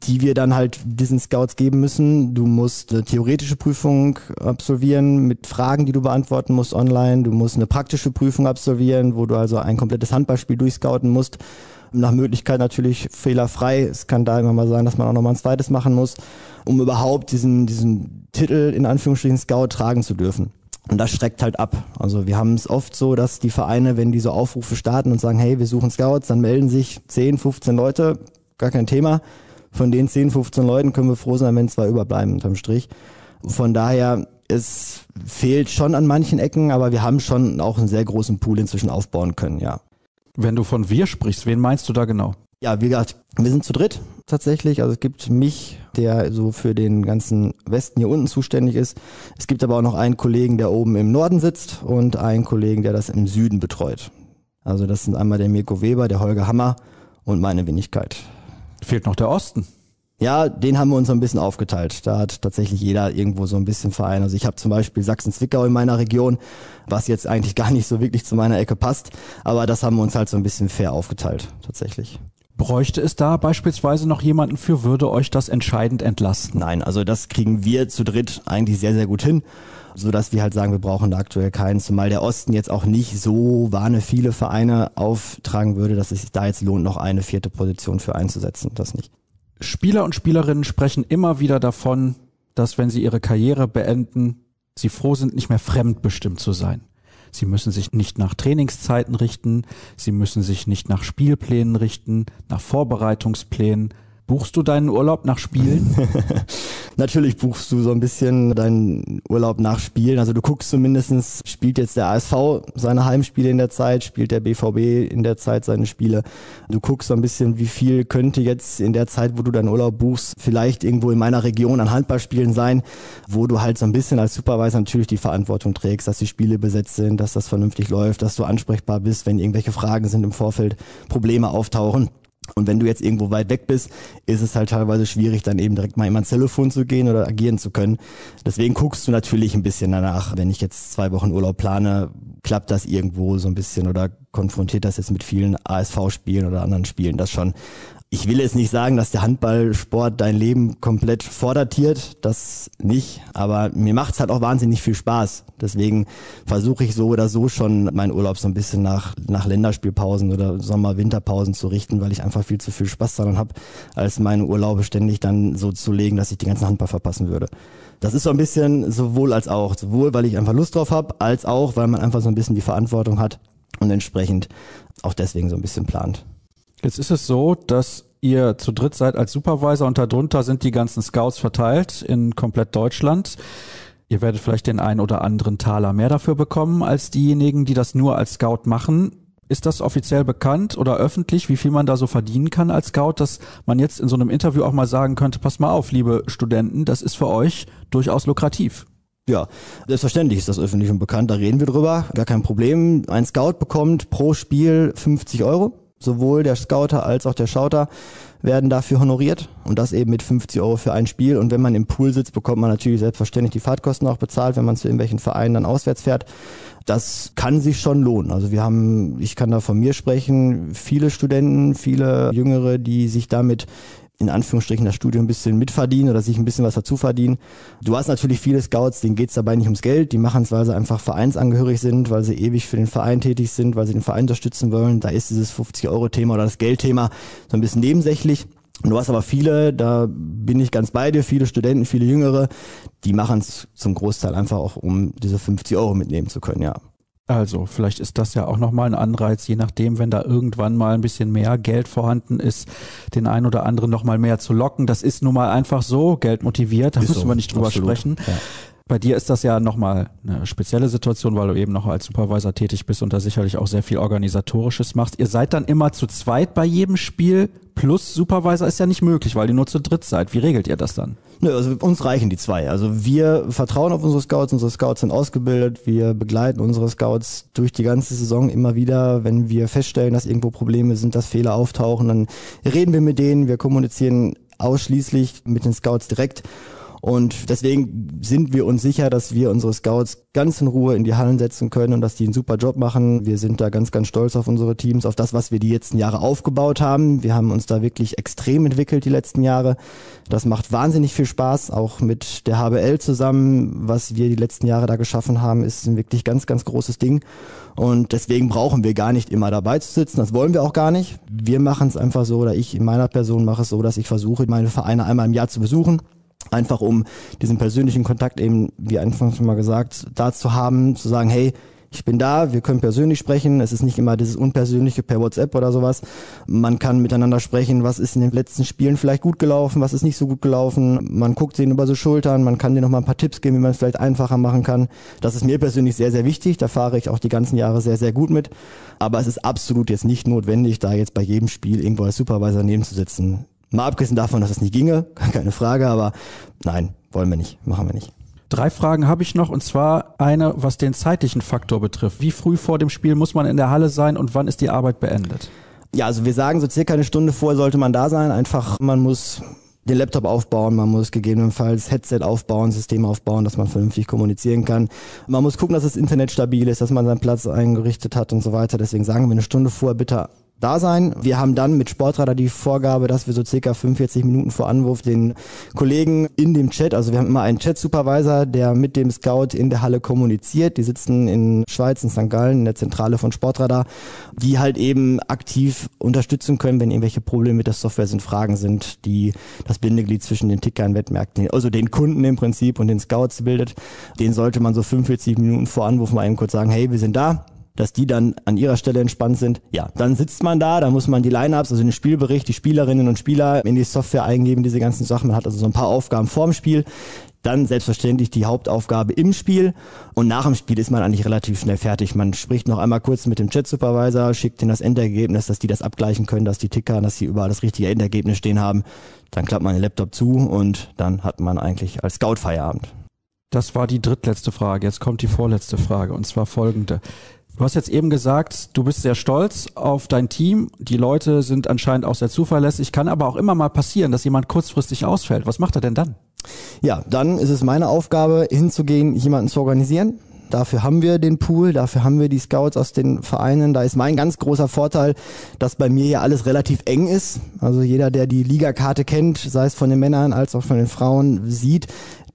die wir dann halt diesen Scouts geben müssen. Du musst eine theoretische Prüfung absolvieren mit Fragen, die du beantworten musst online. Du musst eine praktische Prüfung absolvieren, wo du also ein komplettes Handballspiel durchscouten musst. Nach Möglichkeit natürlich fehlerfrei. Es kann da immer mal sein, dass man auch nochmal ein zweites machen muss, um überhaupt diesen, diesen Titel in Anführungsstrichen Scout tragen zu dürfen. Und das schreckt halt ab. Also wir haben es oft so, dass die Vereine, wenn die so Aufrufe starten und sagen, hey, wir suchen Scouts, dann melden sich 10, 15 Leute, gar kein Thema. Von den 10, 15 Leuten können wir froh sein, wenn zwei überbleiben unterm Strich. Von daher, es fehlt schon an manchen Ecken, aber wir haben schon auch einen sehr großen Pool inzwischen aufbauen können, ja. Wenn du von wir sprichst, wen meinst du da genau? Ja, wie gesagt, wir sind zu dritt tatsächlich. Also es gibt mich, der so für den ganzen Westen hier unten zuständig ist. Es gibt aber auch noch einen Kollegen, der oben im Norden sitzt und einen Kollegen, der das im Süden betreut. Also das sind einmal der Mirko Weber, der Holger Hammer und meine Wenigkeit. Fehlt noch der Osten. Ja, den haben wir uns so ein bisschen aufgeteilt. Da hat tatsächlich jeder irgendwo so ein bisschen Verein. Also ich habe zum Beispiel Sachsen-Zwickau in meiner Region, was jetzt eigentlich gar nicht so wirklich zu meiner Ecke passt. Aber das haben wir uns halt so ein bisschen fair aufgeteilt, tatsächlich. Bräuchte es da beispielsweise noch jemanden für, würde euch das entscheidend entlasten? Nein, also das kriegen wir zu dritt eigentlich sehr, sehr gut hin, so dass wir halt sagen, wir brauchen da aktuell keinen, zumal der Osten jetzt auch nicht so wahne viele Vereine auftragen würde, dass es sich da jetzt lohnt, noch eine vierte Position für einzusetzen. Das nicht. Spieler und Spielerinnen sprechen immer wieder davon, dass wenn sie ihre Karriere beenden, sie froh sind, nicht mehr fremdbestimmt zu sein. Sie müssen sich nicht nach Trainingszeiten richten, sie müssen sich nicht nach Spielplänen richten, nach Vorbereitungsplänen, Buchst du deinen Urlaub nach Spielen? Natürlich buchst du so ein bisschen deinen Urlaub nach Spielen. Also du guckst zumindestens, spielt jetzt der ASV seine Heimspiele in der Zeit, spielt der BVB in der Zeit seine Spiele. Du guckst so ein bisschen, wie viel könnte jetzt in der Zeit, wo du deinen Urlaub buchst, vielleicht irgendwo in meiner Region an Handballspielen sein, wo du halt so ein bisschen als Supervisor natürlich die Verantwortung trägst, dass die Spiele besetzt sind, dass das vernünftig läuft, dass du ansprechbar bist, wenn irgendwelche Fragen sind im Vorfeld, Probleme auftauchen. Und wenn du jetzt irgendwo weit weg bist, ist es halt teilweise schwierig, dann eben direkt mal immer ans Telefon zu gehen oder agieren zu können. Deswegen guckst du natürlich ein bisschen danach, wenn ich jetzt zwei Wochen Urlaub plane, klappt das irgendwo so ein bisschen oder konfrontiert das jetzt mit vielen ASV-Spielen oder anderen Spielen, das schon ich will jetzt nicht sagen, dass der Handballsport dein Leben komplett vordatiert, das nicht, aber mir macht's halt auch wahnsinnig viel Spaß. Deswegen versuche ich so oder so schon meinen Urlaub so ein bisschen nach, nach Länderspielpausen oder Sommer-Winterpausen zu richten, weil ich einfach viel zu viel Spaß daran habe, als meine Urlaube ständig dann so zu legen, dass ich den ganzen Handball verpassen würde. Das ist so ein bisschen sowohl als auch, sowohl weil ich einfach Lust drauf habe, als auch, weil man einfach so ein bisschen die Verantwortung hat und entsprechend auch deswegen so ein bisschen plant. Jetzt ist es so, dass ihr zu dritt seid als Supervisor und darunter sind die ganzen Scouts verteilt in komplett Deutschland. Ihr werdet vielleicht den einen oder anderen Taler mehr dafür bekommen als diejenigen, die das nur als Scout machen. Ist das offiziell bekannt oder öffentlich, wie viel man da so verdienen kann als Scout, dass man jetzt in so einem Interview auch mal sagen könnte, pass mal auf, liebe Studenten, das ist für euch durchaus lukrativ? Ja, selbstverständlich ist das öffentlich und bekannt, da reden wir drüber, gar kein Problem. Ein Scout bekommt pro Spiel 50 Euro. Sowohl der Scouter als auch der Schauter werden dafür honoriert und das eben mit 50 Euro für ein Spiel. Und wenn man im Pool sitzt, bekommt man natürlich selbstverständlich die Fahrtkosten auch bezahlt, wenn man zu irgendwelchen Vereinen dann auswärts fährt. Das kann sich schon lohnen. Also wir haben, ich kann da von mir sprechen, viele Studenten, viele Jüngere, die sich damit in Anführungsstrichen das Studium ein bisschen mitverdienen oder sich ein bisschen was dazu verdienen. Du hast natürlich viele Scouts, denen geht's dabei nicht ums Geld, die machen es, weil sie einfach vereinsangehörig sind, weil sie ewig für den Verein tätig sind, weil sie den Verein unterstützen wollen. Da ist dieses 50-Euro-Thema oder das Geldthema so ein bisschen nebensächlich. Du hast aber viele, da bin ich ganz bei dir, viele Studenten, viele Jüngere, die machen es zum Großteil einfach auch, um diese 50 Euro mitnehmen zu können, ja. Also, vielleicht ist das ja auch nochmal ein Anreiz, je nachdem, wenn da irgendwann mal ein bisschen mehr Geld vorhanden ist, den einen oder anderen nochmal mehr zu locken. Das ist nun mal einfach so, Geld motiviert, da ist müssen so, wir nicht drüber absolut. sprechen. Ja. Bei dir ist das ja nochmal eine spezielle Situation, weil du eben noch als Supervisor tätig bist und da sicherlich auch sehr viel Organisatorisches machst. Ihr seid dann immer zu zweit bei jedem Spiel plus Supervisor ist ja nicht möglich, weil ihr nur zu dritt seid. Wie regelt ihr das dann? Nö, also uns reichen die zwei. Also wir vertrauen auf unsere Scouts, unsere Scouts sind ausgebildet, wir begleiten unsere Scouts durch die ganze Saison immer wieder. Wenn wir feststellen, dass irgendwo Probleme sind, dass Fehler auftauchen, dann reden wir mit denen, wir kommunizieren ausschließlich mit den Scouts direkt und deswegen sind wir uns sicher, dass wir unsere Scouts ganz in Ruhe in die Hallen setzen können und dass die einen super Job machen. Wir sind da ganz, ganz stolz auf unsere Teams, auf das, was wir die letzten Jahre aufgebaut haben. Wir haben uns da wirklich extrem entwickelt die letzten Jahre. Das macht wahnsinnig viel Spaß, auch mit der HBL zusammen. Was wir die letzten Jahre da geschaffen haben, ist ein wirklich ganz, ganz großes Ding. Und deswegen brauchen wir gar nicht immer dabei zu sitzen. Das wollen wir auch gar nicht. Wir machen es einfach so, oder ich in meiner Person mache es so, dass ich versuche, meine Vereine einmal im Jahr zu besuchen Einfach um diesen persönlichen Kontakt eben, wie anfangs schon mal gesagt, da zu haben, zu sagen, hey, ich bin da, wir können persönlich sprechen. Es ist nicht immer dieses Unpersönliche per WhatsApp oder sowas. Man kann miteinander sprechen, was ist in den letzten Spielen vielleicht gut gelaufen, was ist nicht so gut gelaufen. Man guckt sich über so Schultern, man kann dir noch mal ein paar Tipps geben, wie man es vielleicht einfacher machen kann. Das ist mir persönlich sehr, sehr wichtig. Da fahre ich auch die ganzen Jahre sehr, sehr gut mit. Aber es ist absolut jetzt nicht notwendig, da jetzt bei jedem Spiel irgendwo als Supervisor nebenzusitzen. Mal abgesehen davon, dass es nicht ginge, keine Frage, aber nein, wollen wir nicht, machen wir nicht. Drei Fragen habe ich noch und zwar eine, was den zeitlichen Faktor betrifft. Wie früh vor dem Spiel muss man in der Halle sein und wann ist die Arbeit beendet? Ja, also wir sagen so circa eine Stunde vorher sollte man da sein. Einfach, man muss den Laptop aufbauen, man muss gegebenenfalls Headset aufbauen, System aufbauen, dass man vernünftig kommunizieren kann. Man muss gucken, dass das Internet stabil ist, dass man seinen Platz eingerichtet hat und so weiter. Deswegen sagen wir eine Stunde vorher bitte da sein. Wir haben dann mit Sportradar die Vorgabe, dass wir so circa 45 Minuten vor Anwurf den Kollegen in dem Chat, also wir haben immer einen Chat-Supervisor, der mit dem Scout in der Halle kommuniziert. Die sitzen in Schweiz, in St. Gallen, in der Zentrale von Sportradar, die halt eben aktiv unterstützen können, wenn irgendwelche Probleme mit der Software sind, Fragen sind, die das Bindeglied zwischen den Tickern, Wettmärkten, also den Kunden im Prinzip und den Scouts bildet. Den sollte man so 45 Minuten vor Anwurf mal eben kurz sagen, hey, wir sind da, dass die dann an ihrer Stelle entspannt sind. Ja, dann sitzt man da, da muss man die Lineups, also den Spielbericht, die Spielerinnen und Spieler in die Software eingeben, diese ganzen Sachen. Man hat also so ein paar Aufgaben vorm Spiel. Dann selbstverständlich die Hauptaufgabe im Spiel und nach dem Spiel ist man eigentlich relativ schnell fertig. Man spricht noch einmal kurz mit dem Chat-Supervisor, schickt ihnen das Endergebnis, dass die das abgleichen können, dass die Ticker, dass sie überall das richtige Endergebnis stehen haben. Dann klappt man den Laptop zu und dann hat man eigentlich als Scout Feierabend. Das war die drittletzte Frage. Jetzt kommt die vorletzte Frage und zwar folgende. Du hast jetzt eben gesagt, du bist sehr stolz auf dein Team. Die Leute sind anscheinend auch sehr zuverlässig. Kann aber auch immer mal passieren, dass jemand kurzfristig ausfällt. Was macht er denn dann? Ja, dann ist es meine Aufgabe, hinzugehen, jemanden zu organisieren. Dafür haben wir den Pool, dafür haben wir die Scouts aus den Vereinen. Da ist mein ganz großer Vorteil, dass bei mir ja alles relativ eng ist. Also jeder, der die Ligakarte kennt, sei es von den Männern als auch von den Frauen, sieht,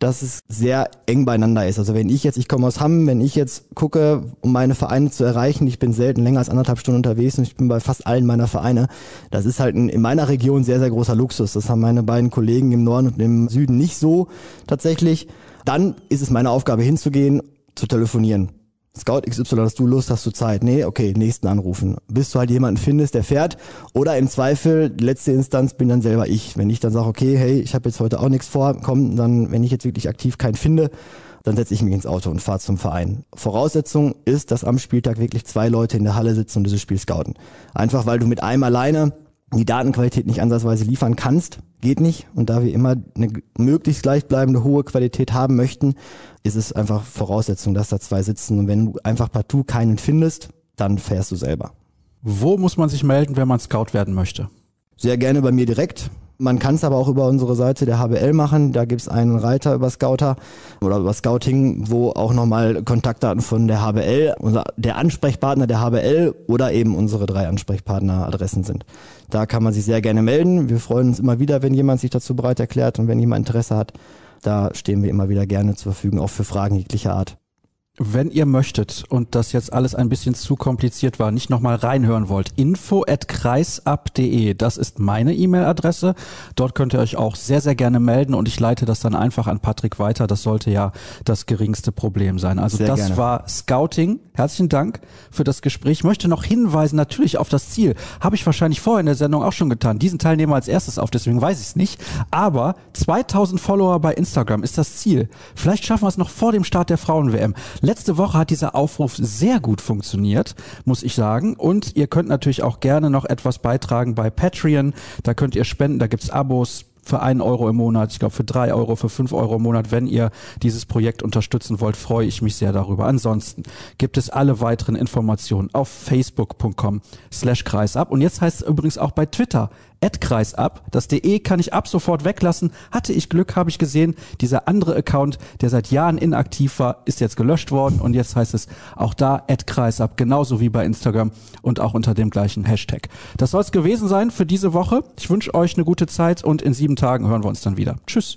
dass es sehr eng beieinander ist. Also wenn ich jetzt, ich komme aus Hamm, wenn ich jetzt gucke, um meine Vereine zu erreichen, ich bin selten länger als anderthalb Stunden unterwegs und ich bin bei fast allen meiner Vereine. Das ist halt in meiner Region sehr, sehr großer Luxus. Das haben meine beiden Kollegen im Norden und im Süden nicht so tatsächlich. Dann ist es meine Aufgabe hinzugehen, zu telefonieren Scout XY, hast du Lust, hast du Zeit? Nee, okay, nächsten anrufen. Bis du halt jemanden findest, der fährt. Oder im Zweifel, letzte Instanz bin dann selber ich. Wenn ich dann sage, okay, hey, ich habe jetzt heute auch nichts vor, komm, dann, wenn ich jetzt wirklich aktiv keinen finde, dann setze ich mich ins Auto und fahre zum Verein. Voraussetzung ist, dass am Spieltag wirklich zwei Leute in der Halle sitzen und dieses Spiel scouten. Einfach weil du mit einem alleine die Datenqualität nicht ansatzweise liefern kannst, geht nicht. Und da wir immer eine möglichst gleichbleibende hohe Qualität haben möchten, ist es einfach Voraussetzung, dass da zwei sitzen. Und wenn du einfach partout keinen findest, dann fährst du selber. Wo muss man sich melden, wenn man Scout werden möchte? Sehr gerne bei mir direkt. Man kann es aber auch über unsere Seite der HBL machen. Da gibt es einen Reiter über Scouter oder über Scouting, wo auch nochmal Kontaktdaten von der HBL, unser, der Ansprechpartner der HBL oder eben unsere drei Ansprechpartneradressen sind. Da kann man sich sehr gerne melden. Wir freuen uns immer wieder, wenn jemand sich dazu bereit erklärt und wenn jemand Interesse hat. Da stehen wir immer wieder gerne zur Verfügung, auch für Fragen jeglicher Art. Wenn ihr möchtet und das jetzt alles ein bisschen zu kompliziert war, nicht nochmal reinhören wollt, info at kreisab.de, das ist meine E-Mail-Adresse. Dort könnt ihr euch auch sehr, sehr gerne melden und ich leite das dann einfach an Patrick weiter. Das sollte ja das geringste Problem sein. Also sehr das gerne. war Scouting. Herzlichen Dank für das Gespräch. Ich möchte noch hinweisen natürlich auf das Ziel. Habe ich wahrscheinlich vorher in der Sendung auch schon getan. Diesen Teil nehmen wir als erstes auf, deswegen weiß ich es nicht. Aber 2000 Follower bei Instagram ist das Ziel. Vielleicht schaffen wir es noch vor dem Start der Frauen-WM. Letzte Woche hat dieser Aufruf sehr gut funktioniert, muss ich sagen. Und ihr könnt natürlich auch gerne noch etwas beitragen bei Patreon. Da könnt ihr spenden, da gibt's Abos für einen Euro im Monat, ich glaube für drei Euro, für fünf Euro im Monat. Wenn ihr dieses Projekt unterstützen wollt, freue ich mich sehr darüber. Ansonsten gibt es alle weiteren Informationen auf facebook.com slash kreisab. Und jetzt heißt es übrigens auch bei Twitter kreisab. Das DE kann ich ab sofort weglassen. Hatte ich Glück, habe ich gesehen. Dieser andere Account, der seit Jahren inaktiv war, ist jetzt gelöscht worden und jetzt heißt es auch da kreisab, genauso wie bei Instagram und auch unter dem gleichen Hashtag. Das soll es gewesen sein für diese Woche. Ich wünsche euch eine gute Zeit und in sieben Tagen hören wir uns dann wieder. Tschüss.